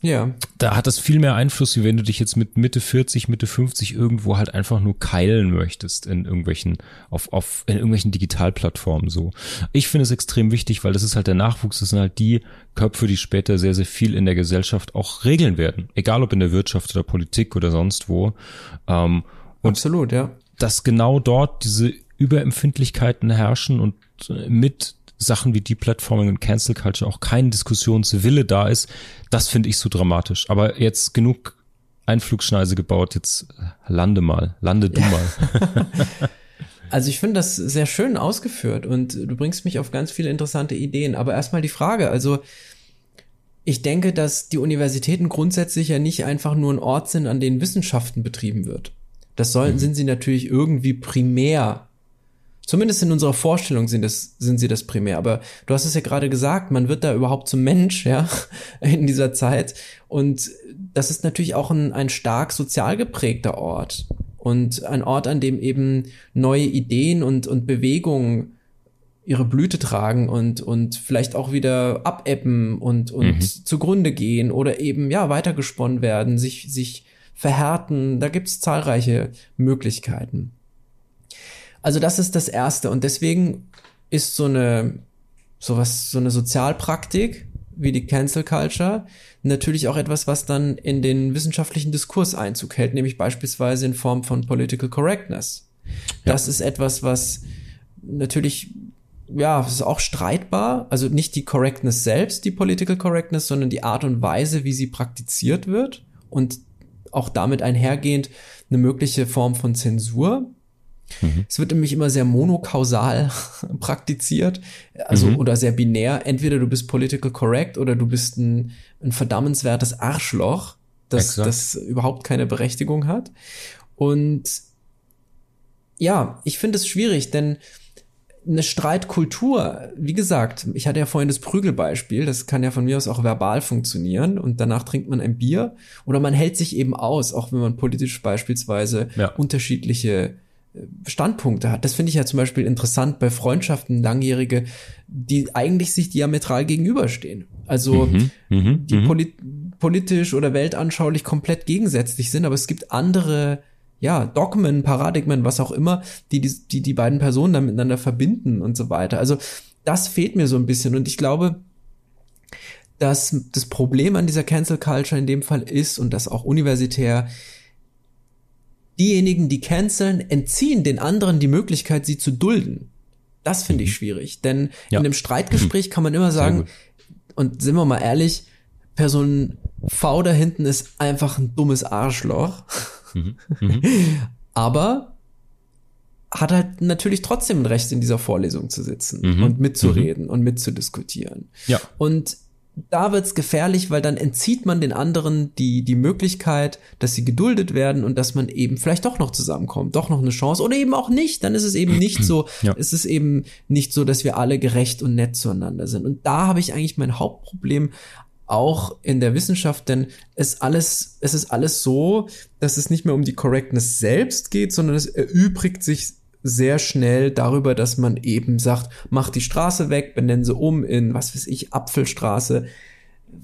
ja. Da hat das viel mehr Einfluss, wie wenn du dich jetzt mit Mitte 40, Mitte 50 irgendwo halt einfach nur keilen möchtest in irgendwelchen, auf, auf, in irgendwelchen Digitalplattformen so. Ich finde es extrem wichtig, weil das ist halt der Nachwuchs, das sind halt die Köpfe, die später sehr, sehr viel in der Gesellschaft auch regeln werden. Egal ob in der Wirtschaft oder Politik oder sonst wo. Ähm, und
Absolut, ja.
Dass genau dort diese Überempfindlichkeiten herrschen und mit Sachen wie Deplatforming und Cancel Culture auch kein Diskussionswille da ist, das finde ich so dramatisch. Aber jetzt genug Einflugschneise gebaut, jetzt lande mal, lande du ja. mal.
Also ich finde das sehr schön ausgeführt und du bringst mich auf ganz viele interessante Ideen. Aber erstmal die Frage, also ich denke, dass die Universitäten grundsätzlich ja nicht einfach nur ein Ort sind, an dem Wissenschaften betrieben wird. Das sollten, mhm. sind sie natürlich irgendwie primär Zumindest in unserer Vorstellung sind, das, sind sie das primär. Aber du hast es ja gerade gesagt, man wird da überhaupt zum Mensch, ja, in dieser Zeit. Und das ist natürlich auch ein, ein stark sozial geprägter Ort. Und ein Ort, an dem eben neue Ideen und, und Bewegungen ihre Blüte tragen und, und vielleicht auch wieder abebben und, und mhm. zugrunde gehen oder eben, ja, weitergesponnen werden, sich, sich verhärten. Da gibt's zahlreiche Möglichkeiten. Also das ist das Erste. Und deswegen ist so eine, sowas, so eine Sozialpraktik wie die Cancel Culture natürlich auch etwas, was dann in den wissenschaftlichen Diskurs Einzug hält, nämlich beispielsweise in Form von Political Correctness. Ja. Das ist etwas, was natürlich ja, es ist auch streitbar. Also nicht die Correctness selbst, die Political Correctness, sondern die Art und Weise, wie sie praktiziert wird und auch damit einhergehend eine mögliche Form von Zensur. Mhm. Es wird nämlich immer sehr monokausal praktiziert, also mhm. oder sehr binär. Entweder du bist political correct oder du bist ein, ein verdammenswertes Arschloch, das, das überhaupt keine Berechtigung hat. Und ja, ich finde es schwierig, denn eine Streitkultur, wie gesagt, ich hatte ja vorhin das Prügelbeispiel, das kann ja von mir aus auch verbal funktionieren und danach trinkt man ein Bier oder man hält sich eben aus, auch wenn man politisch beispielsweise ja. unterschiedliche Standpunkte hat. Das finde ich ja zum Beispiel interessant bei Freundschaften, langjährige, die eigentlich sich diametral gegenüberstehen. Also mhm, mhm die mhm. polit politisch oder weltanschaulich komplett gegensätzlich sind, aber es gibt andere ja, Dogmen, Paradigmen, was auch immer, die die, die, die beiden Personen dann miteinander verbinden und so weiter. Also das fehlt mir so ein bisschen und ich glaube, dass das Problem an dieser Cancel Culture in dem Fall ist und das auch universitär diejenigen, die canceln, entziehen den anderen die Möglichkeit, sie zu dulden. Das finde ich mhm. schwierig, denn ja. in einem Streitgespräch kann man immer sagen, und sind wir mal ehrlich, Person V da hinten ist einfach ein dummes Arschloch. Mhm. Mhm. Aber hat halt natürlich trotzdem ein Recht, in dieser Vorlesung zu sitzen mhm. und mitzureden und mitzudiskutieren.
Ja.
Und da wird's gefährlich, weil dann entzieht man den anderen die, die Möglichkeit, dass sie geduldet werden und dass man eben vielleicht doch noch zusammenkommt, doch noch eine Chance oder eben auch nicht. Dann ist es eben nicht so, ja. ist es eben nicht so, dass wir alle gerecht und nett zueinander sind. Und da habe ich eigentlich mein Hauptproblem auch in der Wissenschaft, denn es alles, es ist alles so, dass es nicht mehr um die Correctness selbst geht, sondern es erübrigt sich sehr schnell darüber, dass man eben sagt, mach die Straße weg, benennen sie um in, was weiß ich, Apfelstraße.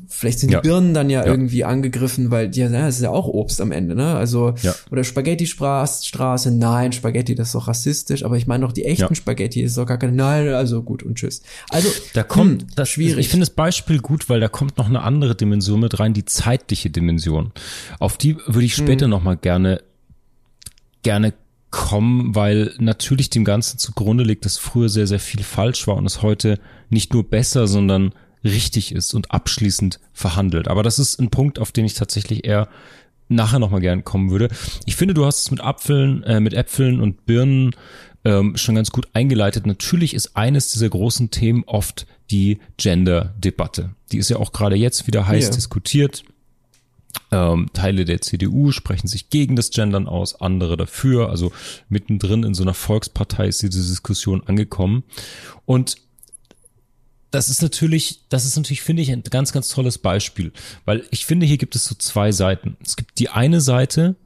Vielleicht sind ja. die Birnen dann ja, ja, irgendwie angegriffen, weil die, ja, das ist ja auch Obst am Ende, ne? Also, ja. oder Spaghetti-Straße, nein, Spaghetti, das ist doch rassistisch, aber ich meine doch die echten Spaghetti, ist doch gar keine, nein, also gut und tschüss. Also,
da kommt, hm, das schwierig. Ich finde das Beispiel gut, weil da kommt noch eine andere Dimension mit rein, die zeitliche Dimension. Auf die würde ich später hm. noch mal gerne, gerne kommen, weil natürlich dem Ganzen zugrunde liegt, dass früher sehr, sehr viel falsch war und es heute nicht nur besser, sondern richtig ist und abschließend verhandelt. Aber das ist ein Punkt, auf den ich tatsächlich eher nachher nochmal gern kommen würde. Ich finde, du hast es mit Apfeln, äh, mit Äpfeln und Birnen ähm, schon ganz gut eingeleitet. Natürlich ist eines dieser großen Themen oft die Gender-Debatte. Die ist ja auch gerade jetzt wieder heiß yeah. diskutiert. Ähm, Teile der CDU sprechen sich gegen das Gendern aus, andere dafür. Also mittendrin in so einer Volkspartei ist diese Diskussion angekommen. Und das ist natürlich, das ist natürlich, finde ich, ein ganz, ganz tolles Beispiel, weil ich finde, hier gibt es so zwei Seiten. Es gibt die eine Seite,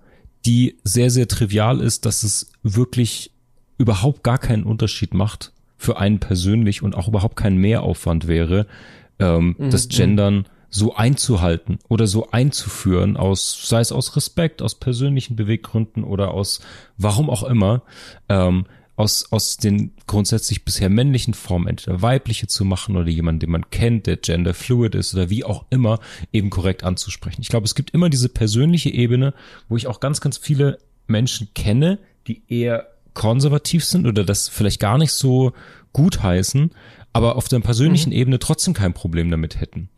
die sehr, sehr trivial ist, dass es wirklich überhaupt gar keinen Unterschied macht für einen persönlich und auch überhaupt kein Mehraufwand wäre, ähm, mhm. das Gendern so einzuhalten oder so einzuführen, aus, sei es aus Respekt, aus persönlichen Beweggründen oder aus warum auch immer, ähm, aus, aus den grundsätzlich bisher männlichen Formen entweder weibliche zu machen oder jemanden, den man kennt, der gender fluid ist oder wie auch immer, eben korrekt anzusprechen. Ich glaube, es gibt immer diese persönliche Ebene, wo ich auch ganz, ganz viele Menschen kenne, die eher konservativ sind oder das vielleicht gar nicht so gut heißen, aber auf der persönlichen mhm. Ebene trotzdem kein Problem damit hätten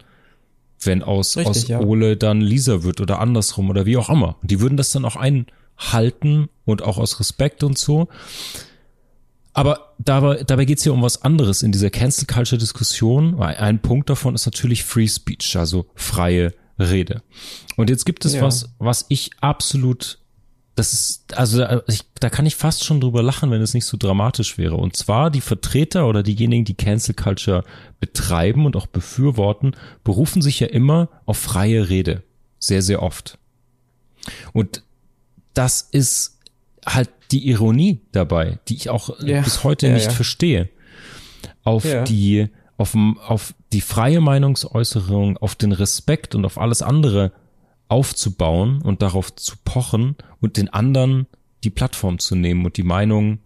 wenn aus, Richtig, aus ja. Ole dann Lisa wird oder andersrum oder wie auch immer. Die würden das dann auch einhalten und auch aus Respekt und so. Aber dabei, dabei geht es ja um was anderes in dieser Cancel Culture Diskussion. Ein Punkt davon ist natürlich Free Speech, also freie Rede. Und jetzt gibt es ja. was, was ich absolut das ist, also ich, da kann ich fast schon drüber lachen, wenn es nicht so dramatisch wäre. Und zwar die Vertreter oder diejenigen, die Cancel Culture betreiben und auch befürworten, berufen sich ja immer auf freie Rede. Sehr, sehr oft. Und das ist halt die Ironie dabei, die ich auch ja. bis heute ja, nicht ja. verstehe. Auf die, auf, auf die freie Meinungsäußerung, auf den Respekt und auf alles andere aufzubauen und darauf zu pochen und den anderen die Plattform zu nehmen und die Meinung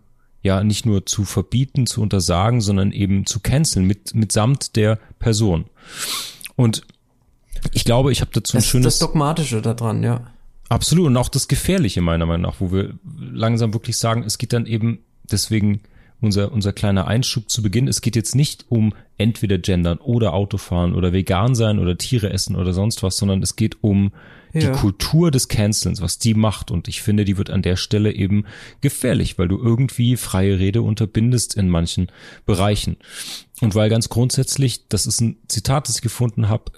ja nicht nur zu verbieten, zu untersagen, sondern eben zu canceln mit mitsamt der Person. Und ich glaube, ich habe dazu ein
das
schönes
das dogmatische daran, ja.
Absolut und auch das gefährliche meiner Meinung nach, wo wir langsam wirklich sagen, es geht dann eben deswegen unser, unser kleiner Einschub zu Beginn. Es geht jetzt nicht um entweder gendern oder Autofahren oder vegan sein oder Tiere essen oder sonst was, sondern es geht um ja. die Kultur des Cancelns, was die macht. Und ich finde, die wird an der Stelle eben gefährlich, weil du irgendwie freie Rede unterbindest in manchen Bereichen. Und weil ganz grundsätzlich, das ist ein Zitat, das ich gefunden habe,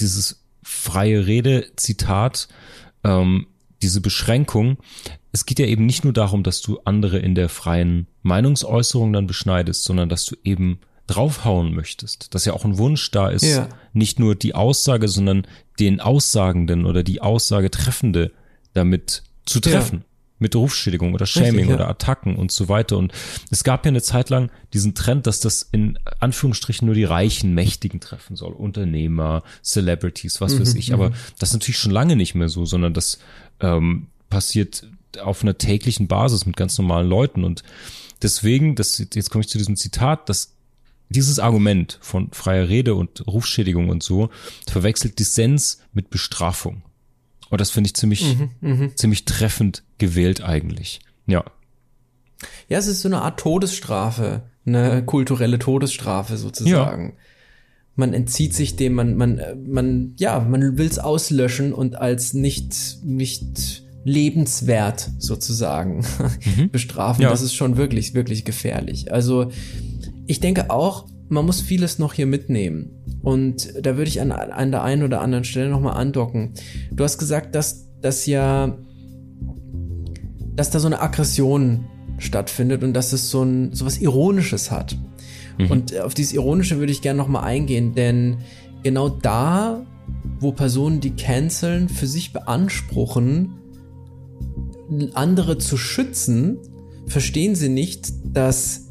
dieses freie Rede Zitat, ähm, diese Beschränkung, es geht ja eben nicht nur darum, dass du andere in der freien Meinungsäußerung dann beschneidest, sondern dass du eben draufhauen möchtest. Dass ja auch ein Wunsch da ist, ja. nicht nur die Aussage, sondern den Aussagenden oder die Aussage Treffende damit zu treffen. Ja. Mit Rufschädigung oder Shaming Richtig, ja. oder Attacken und so weiter. Und es gab ja eine Zeit lang diesen Trend, dass das in Anführungsstrichen nur die reichen, Mächtigen treffen soll. Unternehmer, Celebrities, was mhm, weiß ich. Aber mhm. das ist natürlich schon lange nicht mehr so, sondern das ähm, passiert auf einer täglichen Basis mit ganz normalen Leuten. Und deswegen, das, jetzt komme ich zu diesem Zitat, dass dieses Argument von freier Rede und Rufschädigung und so verwechselt Dissens mit Bestrafung. Und das finde ich ziemlich, mhm, mhm, ziemlich treffend gewählt eigentlich. Ja.
Ja, es ist so eine Art Todesstrafe, eine kulturelle Todesstrafe sozusagen. Ja. man entzieht sich dem, man, man, man, ja, man will es auslöschen und als nicht, nicht lebenswert sozusagen mhm. bestrafen. Ja. Das ist schon wirklich, wirklich gefährlich. Also ich denke auch, man muss vieles noch hier mitnehmen. Und da würde ich an, an der einen oder anderen Stelle nochmal andocken. Du hast gesagt, dass das ja, dass da so eine Aggression stattfindet und dass es so ein, so was Ironisches hat. Mhm. Und auf dieses Ironische würde ich gerne nochmal eingehen, denn genau da, wo Personen, die canceln, für sich beanspruchen, andere zu schützen, verstehen sie nicht, dass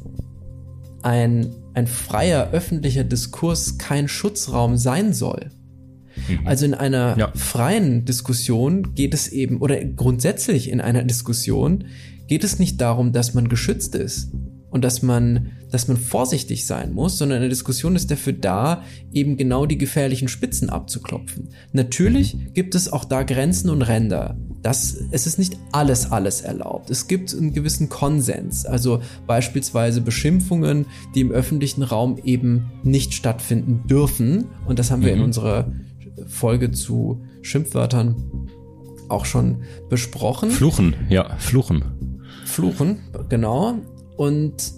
ein, ein freier öffentlicher Diskurs kein Schutzraum sein soll. Mhm. Also in einer ja. freien Diskussion geht es eben, oder grundsätzlich in einer Diskussion geht es nicht darum, dass man geschützt ist und dass man, dass man vorsichtig sein muss, sondern eine Diskussion ist dafür da, eben genau die gefährlichen Spitzen abzuklopfen. Natürlich mhm. gibt es auch da Grenzen und Ränder. Das, es ist nicht alles, alles erlaubt. Es gibt einen gewissen Konsens, also beispielsweise Beschimpfungen, die im öffentlichen Raum eben nicht stattfinden dürfen. Und das haben wir mhm. in unserer Folge zu Schimpfwörtern auch schon besprochen.
Fluchen, ja, Fluchen.
Fluchen, genau. Und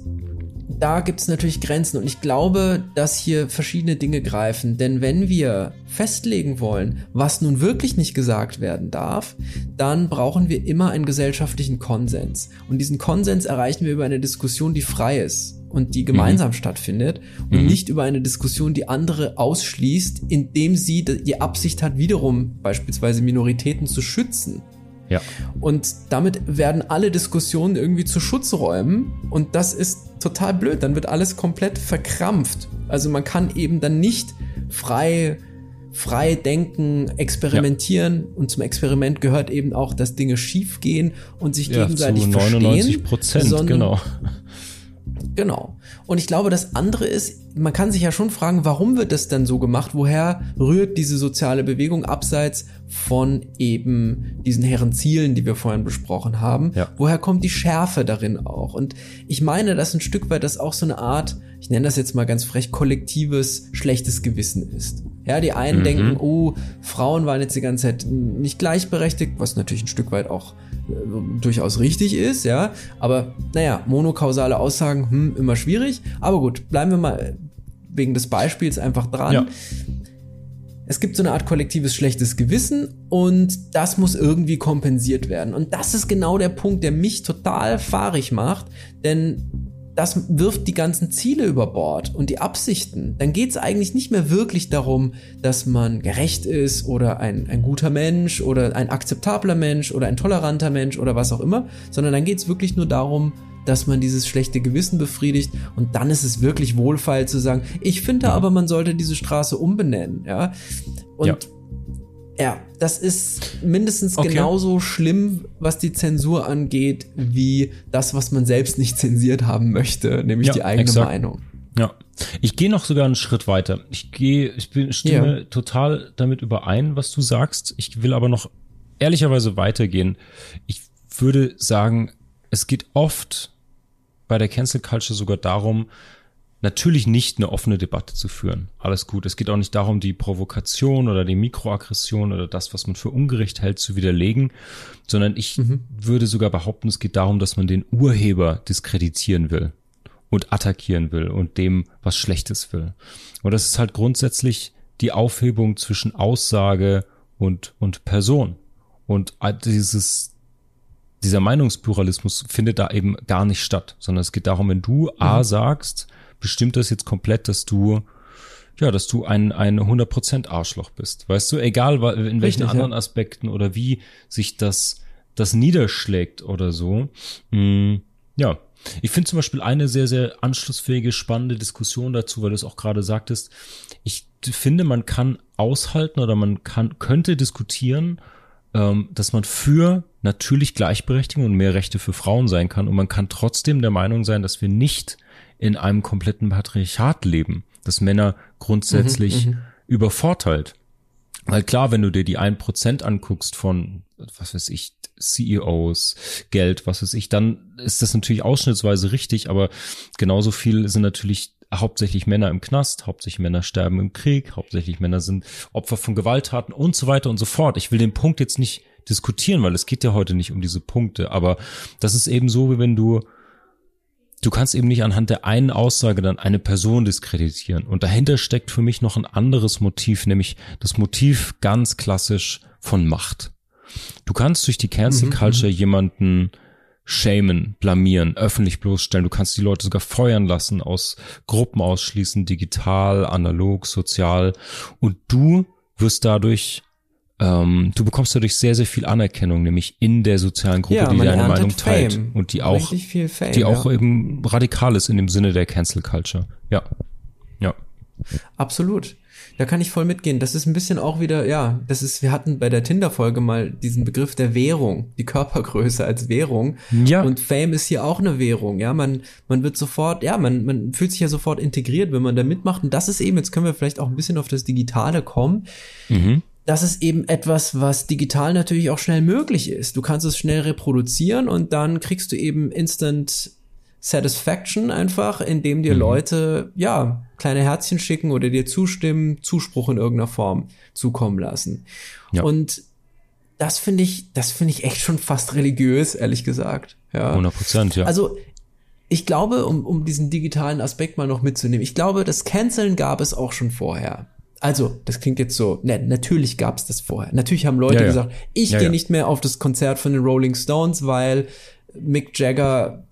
da gibt es natürlich Grenzen und ich glaube, dass hier verschiedene Dinge greifen. Denn wenn wir festlegen wollen, was nun wirklich nicht gesagt werden darf, dann brauchen wir immer einen gesellschaftlichen Konsens. Und diesen Konsens erreichen wir über eine Diskussion, die frei ist und die gemeinsam mhm. stattfindet und mhm. nicht über eine Diskussion, die andere ausschließt, indem sie die Absicht hat, wiederum beispielsweise Minoritäten zu schützen.
Ja.
Und damit werden alle Diskussionen irgendwie zu Schutzräumen und das ist total blöd. Dann wird alles komplett verkrampft. Also man kann eben dann nicht frei frei denken, experimentieren ja. und zum Experiment gehört eben auch, dass Dinge schief gehen und sich ja, gegenseitig zu 99
Prozent, genau.
Genau. Und ich glaube, das andere ist, man kann sich ja schon fragen, warum wird das denn so gemacht? Woher rührt diese soziale Bewegung abseits von eben diesen hehren Zielen, die wir vorhin besprochen haben? Ja. Woher kommt die Schärfe darin auch? Und ich meine, dass ein Stück weit das auch so eine Art, ich nenne das jetzt mal ganz frech, kollektives schlechtes Gewissen ist. Ja, die einen mhm. denken, oh, Frauen waren jetzt die ganze Zeit nicht gleichberechtigt, was natürlich ein Stück weit auch durchaus richtig ist, ja. Aber naja, monokausale Aussagen, hm, immer schwierig. Aber gut, bleiben wir mal wegen des Beispiels einfach dran. Ja. Es gibt so eine Art kollektives schlechtes Gewissen und das muss irgendwie kompensiert werden. Und das ist genau der Punkt, der mich total fahrig macht, denn das wirft die ganzen Ziele über Bord und die Absichten. Dann geht es eigentlich nicht mehr wirklich darum, dass man gerecht ist oder ein, ein guter Mensch oder ein akzeptabler Mensch oder ein toleranter Mensch oder was auch immer, sondern dann geht es wirklich nur darum, dass man dieses schlechte Gewissen befriedigt und dann ist es wirklich wohlfeil zu sagen, ich finde aber, man sollte diese Straße umbenennen, ja. Und ja. Ja, das ist mindestens okay. genauso schlimm, was die Zensur angeht, wie das, was man selbst nicht zensiert haben möchte, nämlich ja, die eigene exakt. Meinung.
Ja, ich gehe noch sogar einen Schritt weiter. Ich gehe, ich bin, stimme ja. total damit überein, was du sagst. Ich will aber noch ehrlicherweise weitergehen. Ich würde sagen, es geht oft bei der Cancel Culture sogar darum, natürlich nicht eine offene Debatte zu führen. Alles gut. Es geht auch nicht darum, die Provokation oder die Mikroaggression oder das, was man für ungerecht hält, zu widerlegen, sondern ich mhm. würde sogar behaupten, es geht darum, dass man den Urheber diskreditieren will und attackieren will und dem was Schlechtes will. Und das ist halt grundsätzlich die Aufhebung zwischen Aussage und, und Person. Und dieses, dieser Meinungspluralismus findet da eben gar nicht statt, sondern es geht darum, wenn du A mhm. sagst, bestimmt das jetzt komplett, dass du ja, dass du ein, ein 100% Arschloch bist. Weißt du, egal in welchen Richtig, anderen ja. Aspekten oder wie sich das, das niederschlägt oder so. Hm, ja, ich finde zum Beispiel eine sehr, sehr anschlussfähige, spannende Diskussion dazu, weil du es auch gerade sagtest. Ich finde, man kann aushalten oder man kann, könnte diskutieren, ähm, dass man für natürlich Gleichberechtigung und mehr Rechte für Frauen sein kann und man kann trotzdem der Meinung sein, dass wir nicht in einem kompletten Patriarchat leben, das Männer grundsätzlich mhm, mhm, übervorteilt. Weil klar, wenn du dir die ein Prozent anguckst von, was weiß ich, CEOs, Geld, was weiß ich, dann ist das natürlich ausschnittsweise richtig, aber genauso viel sind natürlich hauptsächlich Männer im Knast, hauptsächlich Männer sterben im Krieg, hauptsächlich Männer sind Opfer von Gewalttaten und so weiter und so fort. Ich will den Punkt jetzt nicht diskutieren, weil es geht ja heute nicht um diese Punkte, aber das ist eben so, wie wenn du du kannst eben nicht anhand der einen Aussage dann eine Person diskreditieren. Und dahinter steckt für mich noch ein anderes Motiv, nämlich das Motiv ganz klassisch von Macht. Du kannst durch die Cancel mhm, Culture mhm. jemanden shamen, blamieren, öffentlich bloßstellen. Du kannst die Leute sogar feuern lassen, aus Gruppen ausschließen, digital, analog, sozial. Und du wirst dadurch ähm, du bekommst dadurch sehr, sehr viel Anerkennung, nämlich in der sozialen Gruppe, ja, die deine Meinung teilt Fame. und die auch, Fame, die auch ja. eben radikal ist in dem Sinne der Cancel Culture. Ja. Ja.
Absolut. Da kann ich voll mitgehen. Das ist ein bisschen auch wieder, ja, das ist, wir hatten bei der Tinder-Folge mal diesen Begriff der Währung, die Körpergröße als Währung. Ja. Und Fame ist hier auch eine Währung, ja. Man, man wird sofort, ja, man, man fühlt sich ja sofort integriert, wenn man da mitmacht. Und das ist eben, jetzt können wir vielleicht auch ein bisschen auf das Digitale kommen. Mhm das ist eben etwas, was digital natürlich auch schnell möglich ist. Du kannst es schnell reproduzieren und dann kriegst du eben Instant Satisfaction einfach, indem dir mhm. Leute, ja, kleine Herzchen schicken oder dir zustimmen, Zuspruch in irgendeiner Form zukommen lassen. Ja. Und das finde ich, das finde ich echt schon fast religiös, ehrlich gesagt. Ja.
100 Prozent, ja.
Also, ich glaube, um, um diesen digitalen Aspekt mal noch mitzunehmen, ich glaube, das Canceln gab es auch schon vorher. Also, das klingt jetzt so, ne, natürlich gab's das vorher. Natürlich haben Leute ja, ja. gesagt, ich ja, gehe nicht mehr auf das Konzert von den Rolling Stones, weil Mick Jagger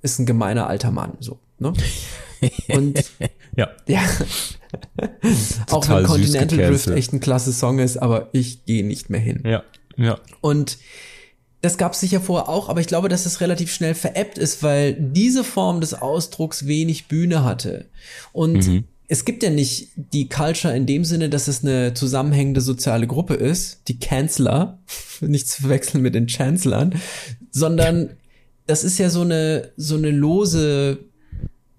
ist ein gemeiner alter Mann, so, ne? Und ja. ja. auch wenn Continental Drift echt ein klasse Song ist, aber ich gehe nicht mehr hin.
Ja. Ja.
Und das gab's sicher vorher auch, aber ich glaube, dass es relativ schnell veräppt ist, weil diese Form des Ausdrucks wenig Bühne hatte. Und mhm es gibt ja nicht die Culture in dem Sinne, dass es eine zusammenhängende soziale Gruppe ist, die Canceler, nicht zu verwechseln mit den Chancellern, sondern das ist ja so eine, so eine lose,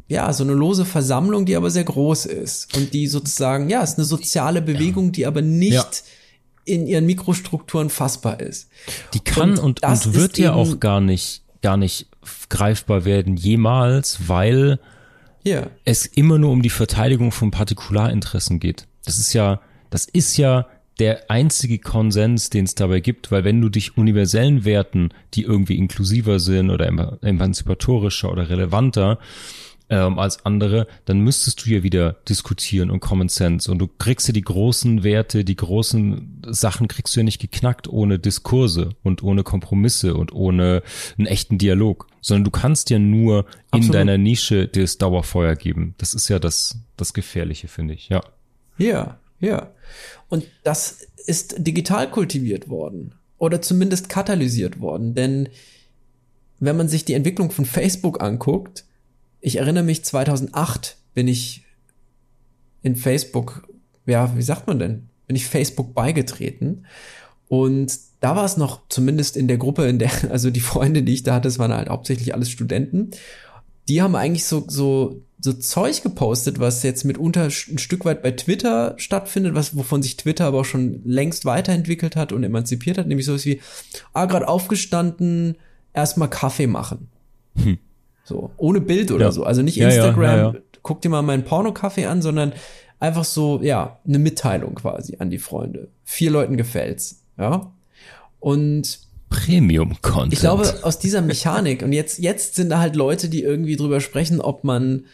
ja, so eine lose Versammlung, die aber sehr groß ist und die sozusagen, ja, ist eine soziale Bewegung, die aber nicht ja. in ihren Mikrostrukturen fassbar ist.
Die kann und, und, und wird ja auch gar nicht, gar nicht greifbar werden jemals, weil ja. es immer nur um die Verteidigung von Partikularinteressen geht. Das ist ja, das ist ja der einzige Konsens, den es dabei gibt, weil wenn du dich universellen Werten, die irgendwie inklusiver sind oder emanzipatorischer oder relevanter ähm, als andere, dann müsstest du ja wieder diskutieren und Common Sense. Und du kriegst ja die großen Werte, die großen Sachen kriegst du ja nicht geknackt ohne Diskurse und ohne Kompromisse und ohne einen echten Dialog. Sondern du kannst ja nur Absolut. in deiner Nische das Dauerfeuer geben. Das ist ja das, das Gefährliche, finde ich, ja.
Ja, ja. Und das ist digital kultiviert worden. Oder zumindest katalysiert worden. Denn wenn man sich die Entwicklung von Facebook anguckt, ich erinnere mich, 2008 bin ich in Facebook, ja, wie sagt man denn? Bin ich Facebook beigetreten. Und da war es noch, zumindest in der Gruppe, in der, also die Freunde, die ich da hatte, das waren halt hauptsächlich alles Studenten. Die haben eigentlich so, so, so Zeug gepostet, was jetzt mitunter ein Stück weit bei Twitter stattfindet, was, wovon sich Twitter aber auch schon längst weiterentwickelt hat und emanzipiert hat, nämlich sowas wie, ah, gerade aufgestanden, erstmal Kaffee machen. Hm. So, ohne Bild oder ja. so. Also nicht Instagram, ja, ja, guck dir mal meinen Porno-Kaffee an, sondern einfach so, ja, eine Mitteilung quasi an die Freunde. Vier Leuten gefällt's, ja. Und
Premium-Content.
Ich glaube, aus dieser Mechanik, und jetzt, jetzt sind da halt Leute, die irgendwie drüber sprechen, ob man,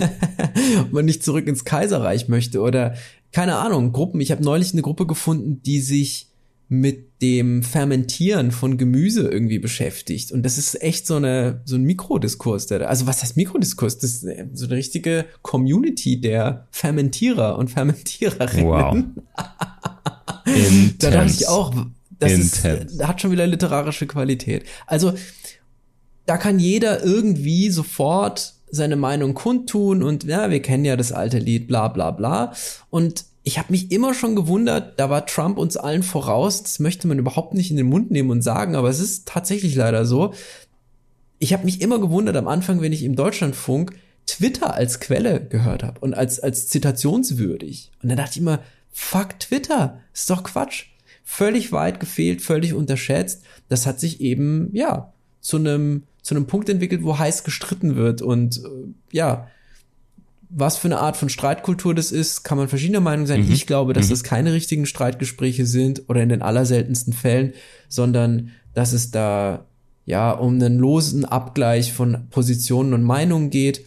ob man nicht zurück ins Kaiserreich möchte oder keine Ahnung, Gruppen. Ich habe neulich eine Gruppe gefunden, die sich mit dem Fermentieren von Gemüse irgendwie beschäftigt. Und das ist echt so eine, so ein Mikrodiskurs. Der, also was heißt Mikrodiskurs? Das ist so eine richtige Community der Fermentierer und Fermentiererinnen. Wow. da dachte ich auch, das ist, hat schon wieder literarische Qualität. Also, da kann jeder irgendwie sofort seine Meinung kundtun und ja, wir kennen ja das alte Lied, bla bla bla. Und ich habe mich immer schon gewundert, da war Trump uns allen voraus, das möchte man überhaupt nicht in den Mund nehmen und sagen, aber es ist tatsächlich leider so. Ich habe mich immer gewundert am Anfang, wenn ich im Deutschlandfunk Twitter als Quelle gehört habe und als, als zitationswürdig. Und dann dachte ich immer, fuck Twitter, ist doch Quatsch. Völlig weit gefehlt, völlig unterschätzt. Das hat sich eben, ja, zu einem, zu einem Punkt entwickelt, wo heiß gestritten wird und, äh, ja, was für eine Art von Streitkultur das ist, kann man verschiedener Meinung sein. Mhm. Ich glaube, dass mhm. das keine richtigen Streitgespräche sind oder in den allerseltensten Fällen, sondern dass es da ja um einen losen Abgleich von Positionen und Meinungen geht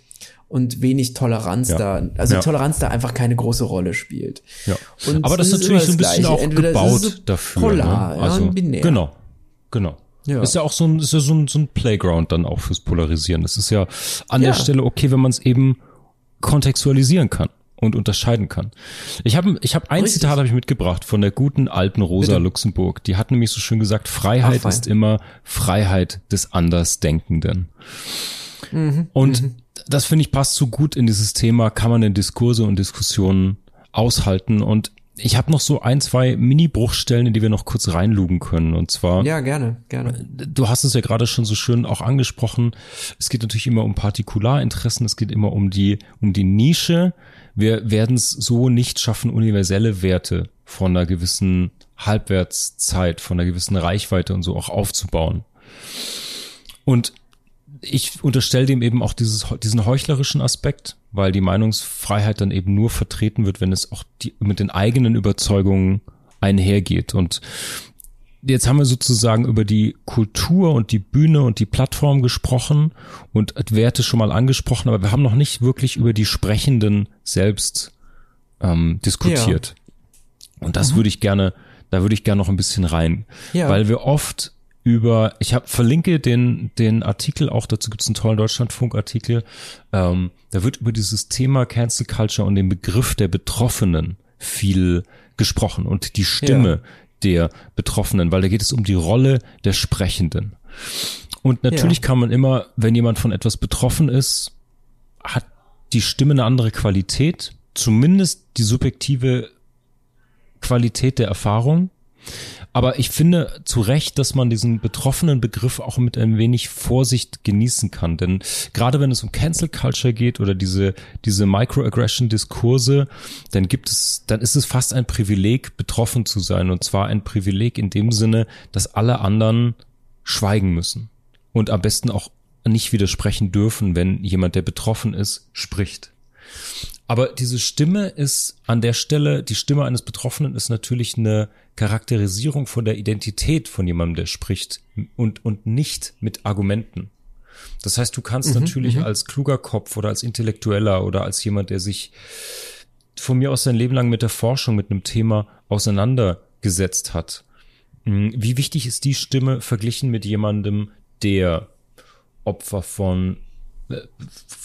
und wenig Toleranz ja. da, also ja. Toleranz da einfach keine große Rolle spielt.
Ja. Und Aber das ist natürlich so ein bisschen Gleiche. auch Entweder gebaut so dafür. Polar, ne? also, ja, binär. Genau, genau. Ja. Ist ja auch so ein, ist ja so ein, so ein Playground dann auch fürs Polarisieren. Das ist ja an ja. der Stelle okay, wenn man es eben kontextualisieren kann und unterscheiden kann. Ich habe ich hab ein Richtig. Zitat habe ich mitgebracht von der guten alten Rosa Bitte? Luxemburg. Die hat nämlich so schön gesagt, Freiheit Ach, ist immer Freiheit des Andersdenkenden. Mhm, und mhm. Das finde ich passt so gut in dieses Thema, kann man in Diskurse und Diskussionen aushalten und ich habe noch so ein, zwei Mini-Bruchstellen, in die wir noch kurz reinlugen können. Und zwar.
Ja, gerne, gerne.
Du hast es ja gerade schon so schön auch angesprochen. Es geht natürlich immer um Partikularinteressen, es geht immer um die, um die Nische. Wir werden es so nicht schaffen, universelle Werte von einer gewissen Halbwertszeit, von einer gewissen Reichweite und so auch aufzubauen. Und ich unterstelle dem eben auch dieses, diesen heuchlerischen Aspekt, weil die Meinungsfreiheit dann eben nur vertreten wird, wenn es auch die, mit den eigenen Überzeugungen einhergeht. Und jetzt haben wir sozusagen über die Kultur und die Bühne und die Plattform gesprochen und Werte schon mal angesprochen, aber wir haben noch nicht wirklich über die Sprechenden selbst ähm, diskutiert. Ja. Und das mhm. würde ich gerne, da würde ich gerne noch ein bisschen rein, ja. weil wir oft über, ich habe verlinke den den Artikel auch dazu gibt es einen tollen Deutschlandfunk-Artikel. Ähm, da wird über dieses Thema Cancel Culture und den Begriff der Betroffenen viel gesprochen und die Stimme ja. der Betroffenen, weil da geht es um die Rolle der Sprechenden. Und natürlich ja. kann man immer, wenn jemand von etwas betroffen ist, hat die Stimme eine andere Qualität, zumindest die subjektive Qualität der Erfahrung. Aber ich finde zu Recht, dass man diesen betroffenen Begriff auch mit ein wenig Vorsicht genießen kann. Denn gerade wenn es um Cancel Culture geht oder diese, diese Microaggression-Diskurse, dann gibt es, dann ist es fast ein Privileg, betroffen zu sein. Und zwar ein Privileg in dem Sinne, dass alle anderen schweigen müssen. Und am besten auch nicht widersprechen dürfen, wenn jemand, der betroffen ist, spricht. Aber diese Stimme ist an der Stelle, die Stimme eines Betroffenen ist natürlich eine Charakterisierung von der Identität von jemandem, der spricht und, und nicht mit Argumenten. Das heißt, du kannst mhm, natürlich mhm. als kluger Kopf oder als Intellektueller oder als jemand, der sich von mir aus sein Leben lang mit der Forschung, mit einem Thema auseinandergesetzt hat. Hm, wie wichtig ist die Stimme verglichen mit jemandem, der Opfer von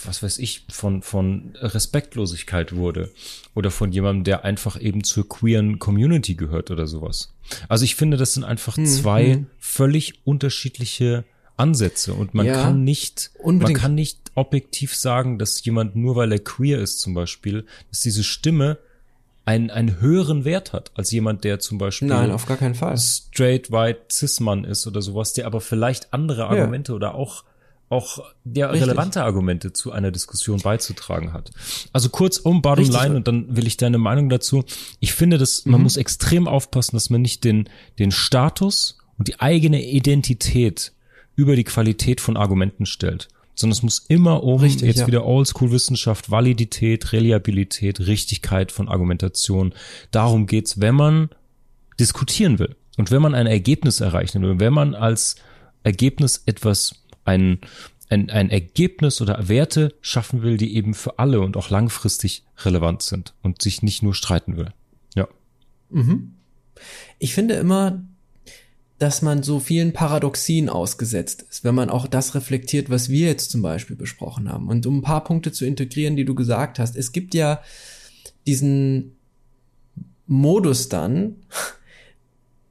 was weiß ich, von, von Respektlosigkeit wurde oder von jemandem, der einfach eben zur queeren Community gehört oder sowas. Also ich finde, das sind einfach hm, zwei hm. völlig unterschiedliche Ansätze und man ja, kann nicht, unbedingt. man kann nicht objektiv sagen, dass jemand nur weil er queer ist zum Beispiel, dass diese Stimme einen, einen höheren Wert hat als jemand, der zum Beispiel
Nein, auf gar keinen Fall.
straight white cis Mann ist oder sowas, der aber vielleicht andere Argumente ja. oder auch auch ja, relevante Argumente zu einer Diskussion beizutragen hat. Also kurz um bottom Richtig. line und dann will ich deine Meinung dazu. Ich finde, dass man mhm. muss extrem aufpassen, dass man nicht den, den Status und die eigene Identität über die Qualität von Argumenten stellt, sondern es muss immer um Richtig, jetzt ja. wieder Oldschool-Wissenschaft, Validität, Reliabilität, Richtigkeit von Argumentation. Darum geht's, wenn man diskutieren will und wenn man ein Ergebnis erreichen will, wenn man als Ergebnis etwas ein, ein, ein Ergebnis oder Werte schaffen will, die eben für alle und auch langfristig relevant sind und sich nicht nur streiten will. Ja.
Mhm. Ich finde immer, dass man so vielen Paradoxien ausgesetzt ist, wenn man auch das reflektiert, was wir jetzt zum Beispiel besprochen haben. Und um ein paar Punkte zu integrieren, die du gesagt hast, es gibt ja diesen Modus dann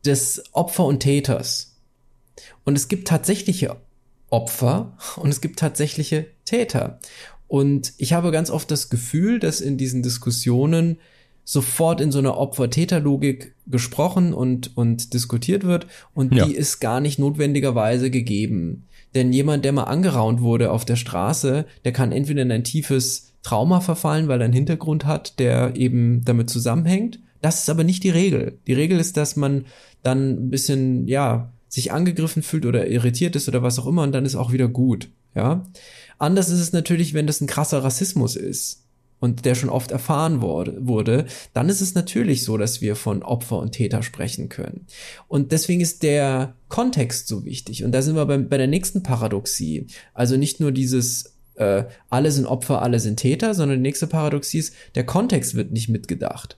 des Opfer und Täters. Und es gibt tatsächliche Opfer und es gibt tatsächliche Täter. Und ich habe ganz oft das Gefühl, dass in diesen Diskussionen sofort in so einer Opfer-Täter-Logik gesprochen und, und diskutiert wird und ja. die ist gar nicht notwendigerweise gegeben. Denn jemand, der mal angeraunt wurde auf der Straße, der kann entweder in ein tiefes Trauma verfallen, weil er einen Hintergrund hat, der eben damit zusammenhängt. Das ist aber nicht die Regel. Die Regel ist, dass man dann ein bisschen, ja, sich angegriffen fühlt oder irritiert ist oder was auch immer und dann ist auch wieder gut, ja. Anders ist es natürlich, wenn das ein krasser Rassismus ist und der schon oft erfahren wurde, dann ist es natürlich so, dass wir von Opfer und Täter sprechen können. Und deswegen ist der Kontext so wichtig. Und da sind wir bei, bei der nächsten Paradoxie. Also nicht nur dieses äh, alle sind Opfer, alle sind Täter, sondern die nächste Paradoxie ist, der Kontext wird nicht mitgedacht.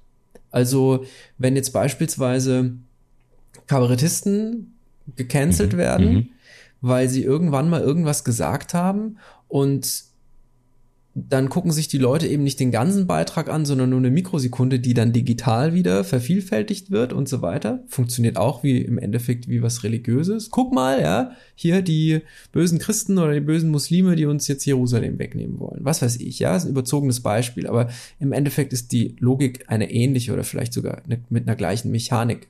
Also wenn jetzt beispielsweise Kabarettisten gecancelt mhm. werden, mhm. weil sie irgendwann mal irgendwas gesagt haben und dann gucken sich die Leute eben nicht den ganzen Beitrag an, sondern nur eine Mikrosekunde, die dann digital wieder vervielfältigt wird und so weiter. Funktioniert auch wie im Endeffekt wie was Religiöses. Guck mal, ja, hier die bösen Christen oder die bösen Muslime, die uns jetzt Jerusalem wegnehmen wollen. Was weiß ich, ja, ist ein überzogenes Beispiel, aber im Endeffekt ist die Logik eine ähnliche oder vielleicht sogar mit einer gleichen Mechanik.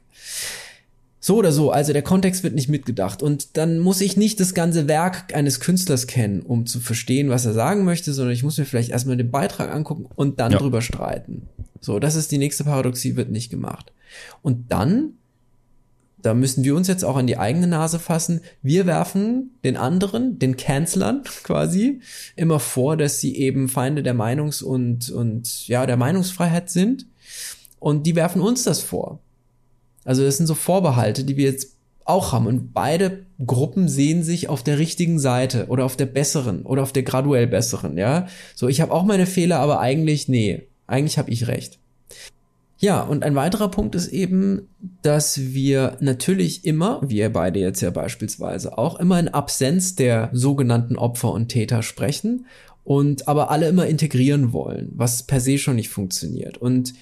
So oder so, also der Kontext wird nicht mitgedacht. Und dann muss ich nicht das ganze Werk eines Künstlers kennen, um zu verstehen, was er sagen möchte, sondern ich muss mir vielleicht erstmal den Beitrag angucken und dann ja. drüber streiten. So, das ist die nächste Paradoxie, wird nicht gemacht. Und dann, da müssen wir uns jetzt auch an die eigene Nase fassen, wir werfen den anderen, den Cancelern quasi, immer vor, dass sie eben Feinde der Meinungs- und, und ja, der Meinungsfreiheit sind. Und die werfen uns das vor. Also das sind so Vorbehalte, die wir jetzt auch haben. Und beide Gruppen sehen sich auf der richtigen Seite oder auf der besseren oder auf der graduell besseren, ja. So, ich habe auch meine Fehler, aber eigentlich, nee, eigentlich habe ich recht. Ja, und ein weiterer Punkt ist eben, dass wir natürlich immer, wir beide jetzt ja beispielsweise auch, immer in Absenz der sogenannten Opfer und Täter sprechen und aber alle immer integrieren wollen, was per se schon nicht funktioniert. Und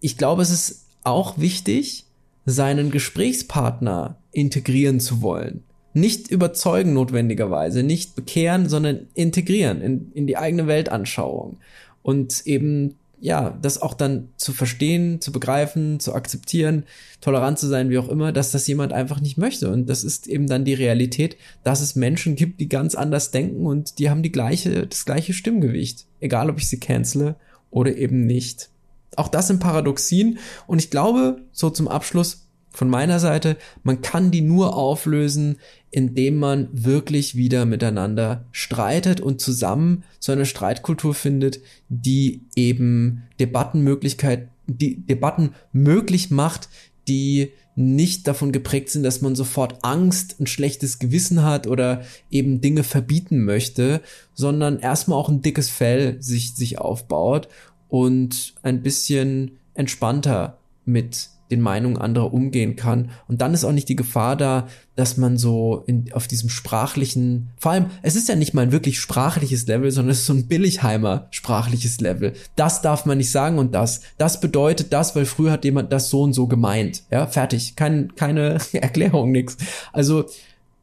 ich glaube, es ist auch wichtig, seinen Gesprächspartner integrieren zu wollen. Nicht überzeugen notwendigerweise, nicht bekehren, sondern integrieren in, in die eigene Weltanschauung. Und eben, ja, das auch dann zu verstehen, zu begreifen, zu akzeptieren, tolerant zu sein, wie auch immer, dass das jemand einfach nicht möchte. Und das ist eben dann die Realität, dass es Menschen gibt, die ganz anders denken und die haben die gleiche, das gleiche Stimmgewicht. Egal, ob ich sie cancele oder eben nicht. Auch das sind Paradoxien. Und ich glaube, so zum Abschluss von meiner Seite, man kann die nur auflösen, indem man wirklich wieder miteinander streitet und zusammen so eine Streitkultur findet, die eben Debattenmöglichkeit, die Debatten möglich macht, die nicht davon geprägt sind, dass man sofort Angst, ein schlechtes Gewissen hat oder eben Dinge verbieten möchte, sondern erstmal auch ein dickes Fell sich, sich aufbaut und ein bisschen entspannter mit den Meinungen anderer umgehen kann. Und dann ist auch nicht die Gefahr da, dass man so in, auf diesem sprachlichen, vor allem, es ist ja nicht mal ein wirklich sprachliches Level, sondern es ist so ein Billigheimer sprachliches Level. Das darf man nicht sagen und das. Das bedeutet das, weil früher hat jemand das so und so gemeint. Ja, fertig. Kein, keine Erklärung, nix. Also,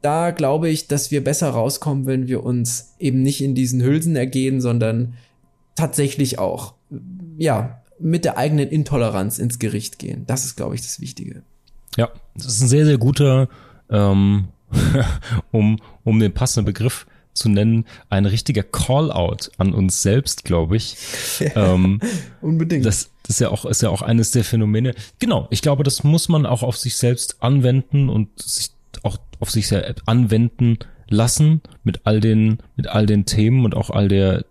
da glaube ich, dass wir besser rauskommen, wenn wir uns eben nicht in diesen Hülsen ergehen, sondern tatsächlich auch ja, mit der eigenen Intoleranz ins Gericht gehen. Das ist, glaube ich, das Wichtige.
Ja, das ist ein sehr, sehr guter, ähm, um, um den passenden Begriff zu nennen, ein richtiger Call-out an uns selbst, glaube ich.
Ja, ähm, unbedingt.
Das, das ist ja auch, ist ja auch eines der Phänomene. Genau, ich glaube, das muss man auch auf sich selbst anwenden und sich auch auf sich selbst anwenden lassen mit all den, mit all den Themen und auch all der,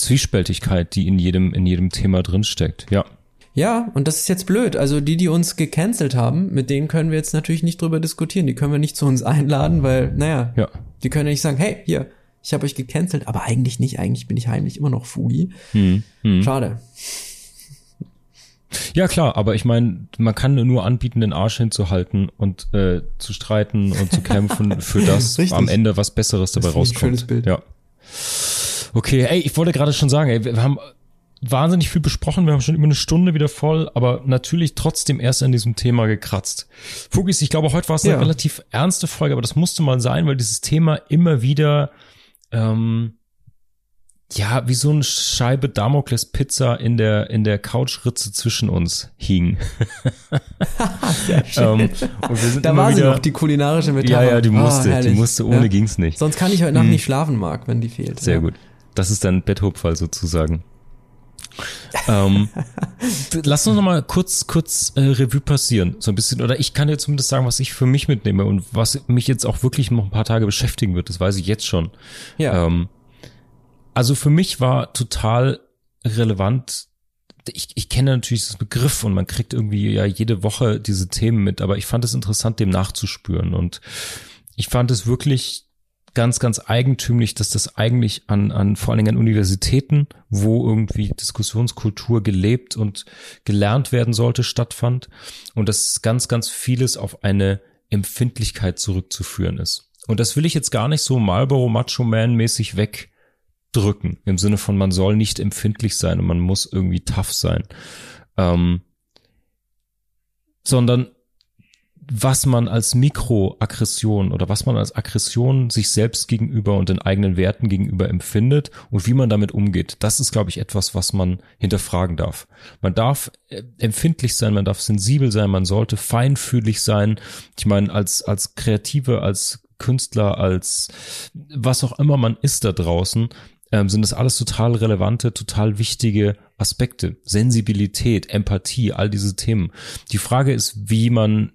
Zwiespältigkeit, die in jedem, in jedem Thema drinsteckt, ja.
Ja, und das ist jetzt blöd. Also die, die uns gecancelt haben, mit denen können wir jetzt natürlich nicht drüber diskutieren. Die können wir nicht zu uns einladen, weil, naja, ja. die können ja nicht sagen, hey, hier, ich habe euch gecancelt, aber eigentlich nicht. Eigentlich bin ich heimlich immer noch Fugi. Hm, hm. Schade.
Ja, klar, aber ich meine, man kann nur anbieten, den Arsch hinzuhalten und äh, zu streiten und zu kämpfen für das am Ende was Besseres dabei rauskommt. Ein schönes Bild. Ja. Okay, ey, ich wollte gerade schon sagen, ey, wir haben wahnsinnig viel besprochen, wir haben schon über eine Stunde wieder voll, aber natürlich trotzdem erst an diesem Thema gekratzt. Fugis, ich glaube, heute war es eine ja. relativ ernste Folge, aber das musste mal sein, weil dieses Thema immer wieder ähm, ja, wie so eine Scheibe Damokles Pizza in der, in der Couchritze zwischen uns hing.
Sehr schön. ähm, da war wieder, sie noch, die kulinarische
Metapher. Ja, ja, die musste, oh, die musste, ohne ja. ging's nicht.
Sonst kann ich heute Nacht hm. nicht schlafen, Marc, wenn die fehlt.
Sehr ja. gut. Das ist dein Betthupfall sozusagen. ähm, lass uns noch mal kurz, kurz äh, Revue passieren, so ein bisschen. Oder ich kann dir zumindest sagen, was ich für mich mitnehme und was mich jetzt auch wirklich noch ein paar Tage beschäftigen wird. Das weiß ich jetzt schon. Ja. Ähm, also für mich war total relevant. Ich, ich kenne natürlich das Begriff und man kriegt irgendwie ja jede Woche diese Themen mit, aber ich fand es interessant, dem nachzuspüren und ich fand es wirklich ganz, ganz eigentümlich, dass das eigentlich an, an vor allen Dingen an Universitäten, wo irgendwie Diskussionskultur gelebt und gelernt werden sollte, stattfand und dass ganz, ganz vieles auf eine Empfindlichkeit zurückzuführen ist. Und das will ich jetzt gar nicht so Marlboro Macho Man mäßig wegdrücken, im Sinne von man soll nicht empfindlich sein und man muss irgendwie tough sein, ähm, sondern was man als Mikroaggression oder was man als Aggression sich selbst gegenüber und den eigenen Werten gegenüber empfindet und wie man damit umgeht. Das ist, glaube ich, etwas, was man hinterfragen darf. Man darf äh, empfindlich sein, man darf sensibel sein, man sollte feinfühlig sein. Ich meine, als, als Kreative, als Künstler, als was auch immer man ist da draußen, ähm, sind das alles total relevante, total wichtige Aspekte. Sensibilität, Empathie, all diese Themen. Die Frage ist, wie man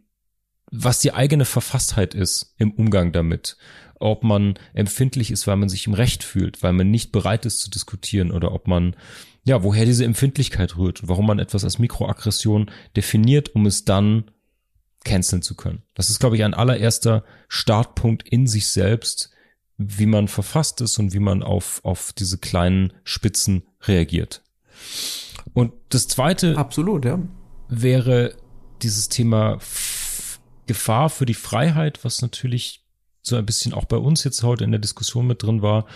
was die eigene Verfasstheit ist im Umgang damit. Ob man empfindlich ist, weil man sich im Recht fühlt, weil man nicht bereit ist zu diskutieren oder ob man, ja, woher diese Empfindlichkeit rührt und warum man etwas als Mikroaggression definiert, um es dann canceln zu können. Das ist, glaube ich, ein allererster Startpunkt in sich selbst, wie man verfasst ist und wie man auf, auf diese kleinen Spitzen reagiert. Und das zweite.
Absolut, ja.
Wäre dieses Thema Gefahr für die Freiheit, was natürlich so ein bisschen auch bei uns jetzt heute in der Diskussion mit drin war.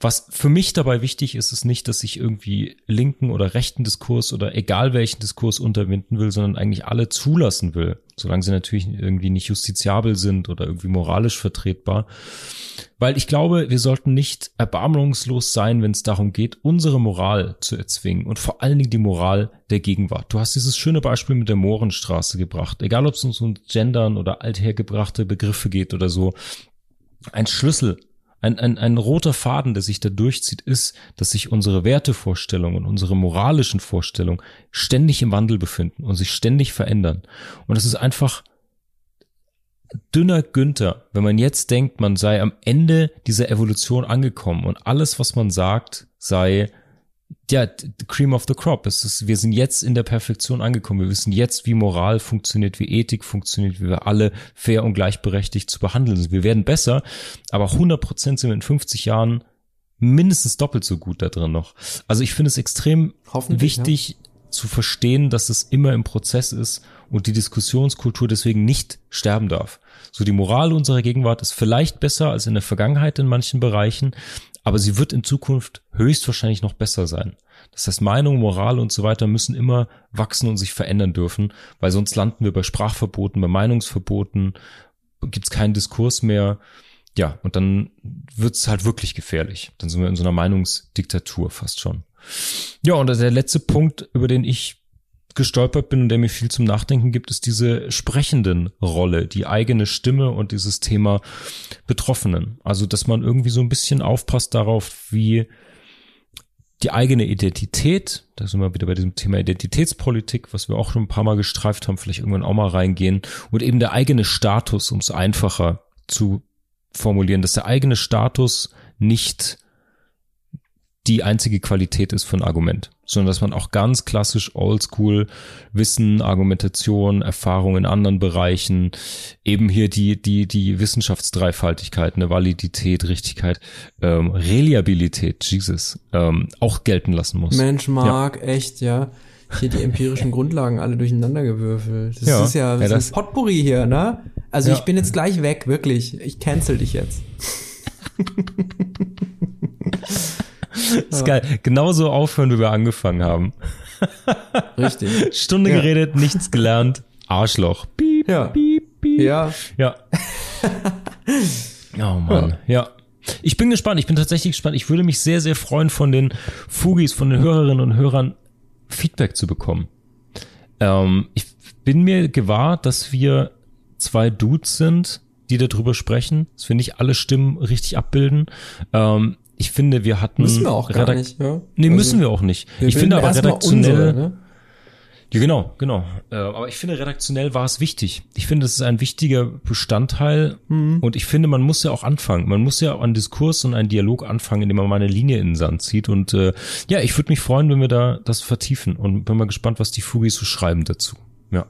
Was für mich dabei wichtig ist, ist nicht, dass ich irgendwie linken oder rechten Diskurs oder egal welchen Diskurs unterwinden will, sondern eigentlich alle zulassen will, solange sie natürlich irgendwie nicht justiziabel sind oder irgendwie moralisch vertretbar. Weil ich glaube, wir sollten nicht erbarmungslos sein, wenn es darum geht, unsere Moral zu erzwingen und vor allen Dingen die Moral der Gegenwart. Du hast dieses schöne Beispiel mit der Mohrenstraße gebracht. Egal, ob es uns um Gendern oder althergebrachte Begriffe geht oder so. Ein Schlüssel ein, ein, ein roter Faden, der sich da durchzieht, ist, dass sich unsere Wertevorstellungen und unsere moralischen Vorstellungen ständig im Wandel befinden und sich ständig verändern. Und es ist einfach dünner Günther, wenn man jetzt denkt, man sei am Ende dieser Evolution angekommen und alles, was man sagt, sei ja, cream of the crop. Es ist, wir sind jetzt in der Perfektion angekommen. Wir wissen jetzt, wie Moral funktioniert, wie Ethik funktioniert, wie wir alle fair und gleichberechtigt zu behandeln sind. Wir werden besser, aber 100 Prozent sind wir in 50 Jahren mindestens doppelt so gut da drin noch. Also ich finde es extrem wichtig ja. zu verstehen, dass es immer im Prozess ist und die Diskussionskultur deswegen nicht sterben darf. So die Moral unserer Gegenwart ist vielleicht besser als in der Vergangenheit in manchen Bereichen, aber sie wird in Zukunft höchstwahrscheinlich noch besser sein. Das heißt, Meinung, Moral und so weiter müssen immer wachsen und sich verändern dürfen, weil sonst landen wir bei Sprachverboten, bei Meinungsverboten, gibt es keinen Diskurs mehr. Ja, und dann wird es halt wirklich gefährlich. Dann sind wir in so einer Meinungsdiktatur fast schon. Ja, und der letzte Punkt, über den ich gestolpert bin und der mir viel zum Nachdenken gibt, ist diese sprechenden Rolle, die eigene Stimme und dieses Thema Betroffenen. Also, dass man irgendwie so ein bisschen aufpasst darauf, wie die eigene Identität, da sind wir wieder bei diesem Thema Identitätspolitik, was wir auch schon ein paar Mal gestreift haben, vielleicht irgendwann auch mal reingehen, und eben der eigene Status, um es einfacher zu formulieren, dass der eigene Status nicht die einzige Qualität ist für ein Argument, sondern dass man auch ganz klassisch oldschool Wissen, Argumentation, Erfahrung in anderen Bereichen, eben hier die, die, die Wissenschaftsdreifaltigkeit, eine Validität, Richtigkeit, ähm, Reliabilität, Jesus, ähm, auch gelten lassen muss.
Mensch, Marc, ja. echt, ja. Hier die empirischen Grundlagen alle durcheinander gewürfelt. Das ja, ist ja, das ja, das ist Potpourri hier, ne? Also ja. ich bin jetzt gleich weg, wirklich. Ich cancel dich jetzt.
ist geil. Genauso aufhören, wie wir angefangen haben.
Richtig.
Stunde ja. geredet, nichts gelernt. Arschloch. Piep,
ja. piep, piep. Ja.
Ja. oh Mann. Ja. Ich bin gespannt. Ich bin tatsächlich gespannt. Ich würde mich sehr, sehr freuen, von den Fugis, von den Hörerinnen und Hörern Feedback zu bekommen. Ähm, ich bin mir gewahr, dass wir zwei Dudes sind, die darüber sprechen, dass wir nicht alle Stimmen richtig abbilden. Ähm, ich finde, wir hatten.
Müssen wir auch gar nicht,
ja? Nee, also, müssen wir auch nicht. Ich finde aber redaktionell. Unsere, ne? Ja, genau, genau. Äh, aber ich finde, redaktionell war es wichtig. Ich finde, es ist ein wichtiger Bestandteil mhm. und ich finde, man muss ja auch anfangen. Man muss ja auch einen Diskurs und einen Dialog anfangen, indem man mal eine Linie in den Sand zieht. Und äh, ja, ich würde mich freuen, wenn wir da das vertiefen und bin mal gespannt, was die Fugis so schreiben dazu. Ja.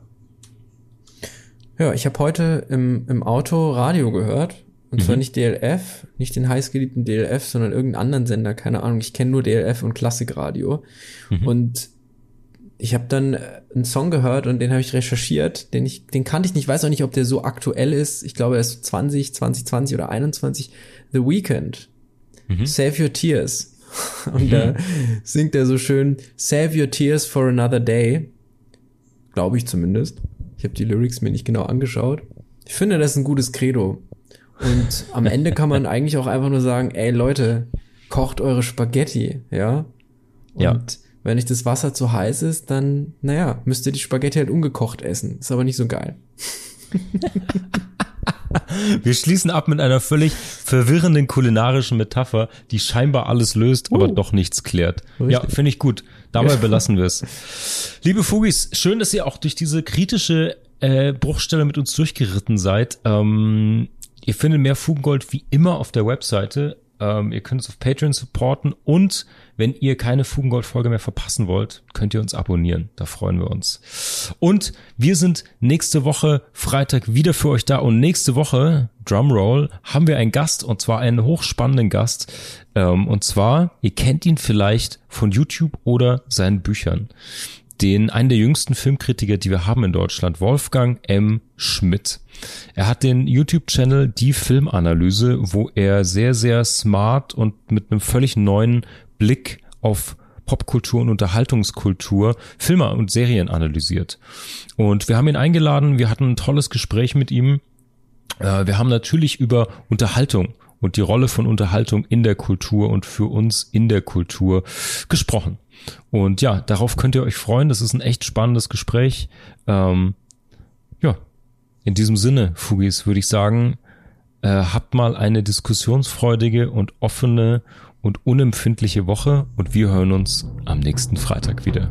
Ja, ich habe heute im, im Auto Radio gehört. Und mhm. zwar nicht DLF, nicht den heißgeliebten DLF, sondern irgendeinen anderen Sender, keine Ahnung. Ich kenne nur DLF und Klassikradio. Mhm. Und ich habe dann äh, einen Song gehört und den habe ich recherchiert, den ich, den kannte ich nicht, weiß auch nicht, ob der so aktuell ist. Ich glaube, er ist 20, 2020 oder 21. The Weekend. Mhm. Save Your Tears. Und mhm. da singt er so schön, Save Your Tears for Another Day. Glaube ich zumindest. Ich habe die Lyrics mir nicht genau angeschaut. Ich finde, das ist ein gutes Credo. Und am Ende kann man eigentlich auch einfach nur sagen, ey Leute, kocht eure Spaghetti, ja? Und ja wenn nicht das Wasser zu heiß ist, dann, naja, müsst ihr die Spaghetti halt ungekocht essen. Ist aber nicht so geil.
Wir schließen ab mit einer völlig verwirrenden kulinarischen Metapher, die scheinbar alles löst, aber uh, doch nichts klärt. Richtig. Ja, finde ich gut. Dabei ja. belassen wir es. Liebe Fugis, schön, dass ihr auch durch diese kritische äh, Bruchstelle mit uns durchgeritten seid. Ähm, ihr findet mehr Fugengold wie immer auf der Webseite. Ähm, ihr könnt es auf Patreon supporten und wenn ihr keine Fugengold-Folge mehr verpassen wollt, könnt ihr uns abonnieren. Da freuen wir uns. Und wir sind nächste Woche Freitag wieder für euch da. Und nächste Woche, Drumroll, haben wir einen Gast und zwar einen hochspannenden Gast. Ähm, und zwar, ihr kennt ihn vielleicht von YouTube oder seinen Büchern den einen der jüngsten Filmkritiker, die wir haben in Deutschland, Wolfgang M. Schmidt. Er hat den YouTube-Channel Die Filmanalyse, wo er sehr, sehr smart und mit einem völlig neuen Blick auf Popkultur und Unterhaltungskultur Filme und Serien analysiert. Und wir haben ihn eingeladen, wir hatten ein tolles Gespräch mit ihm. Äh, wir haben natürlich über Unterhaltung und die Rolle von Unterhaltung in der Kultur und für uns in der Kultur gesprochen. Und ja, darauf könnt ihr euch freuen. Das ist ein echt spannendes Gespräch. Ähm, ja, in diesem Sinne, Fugis, würde ich sagen, äh, habt mal eine diskussionsfreudige und offene und unempfindliche Woche und wir hören uns am nächsten Freitag wieder.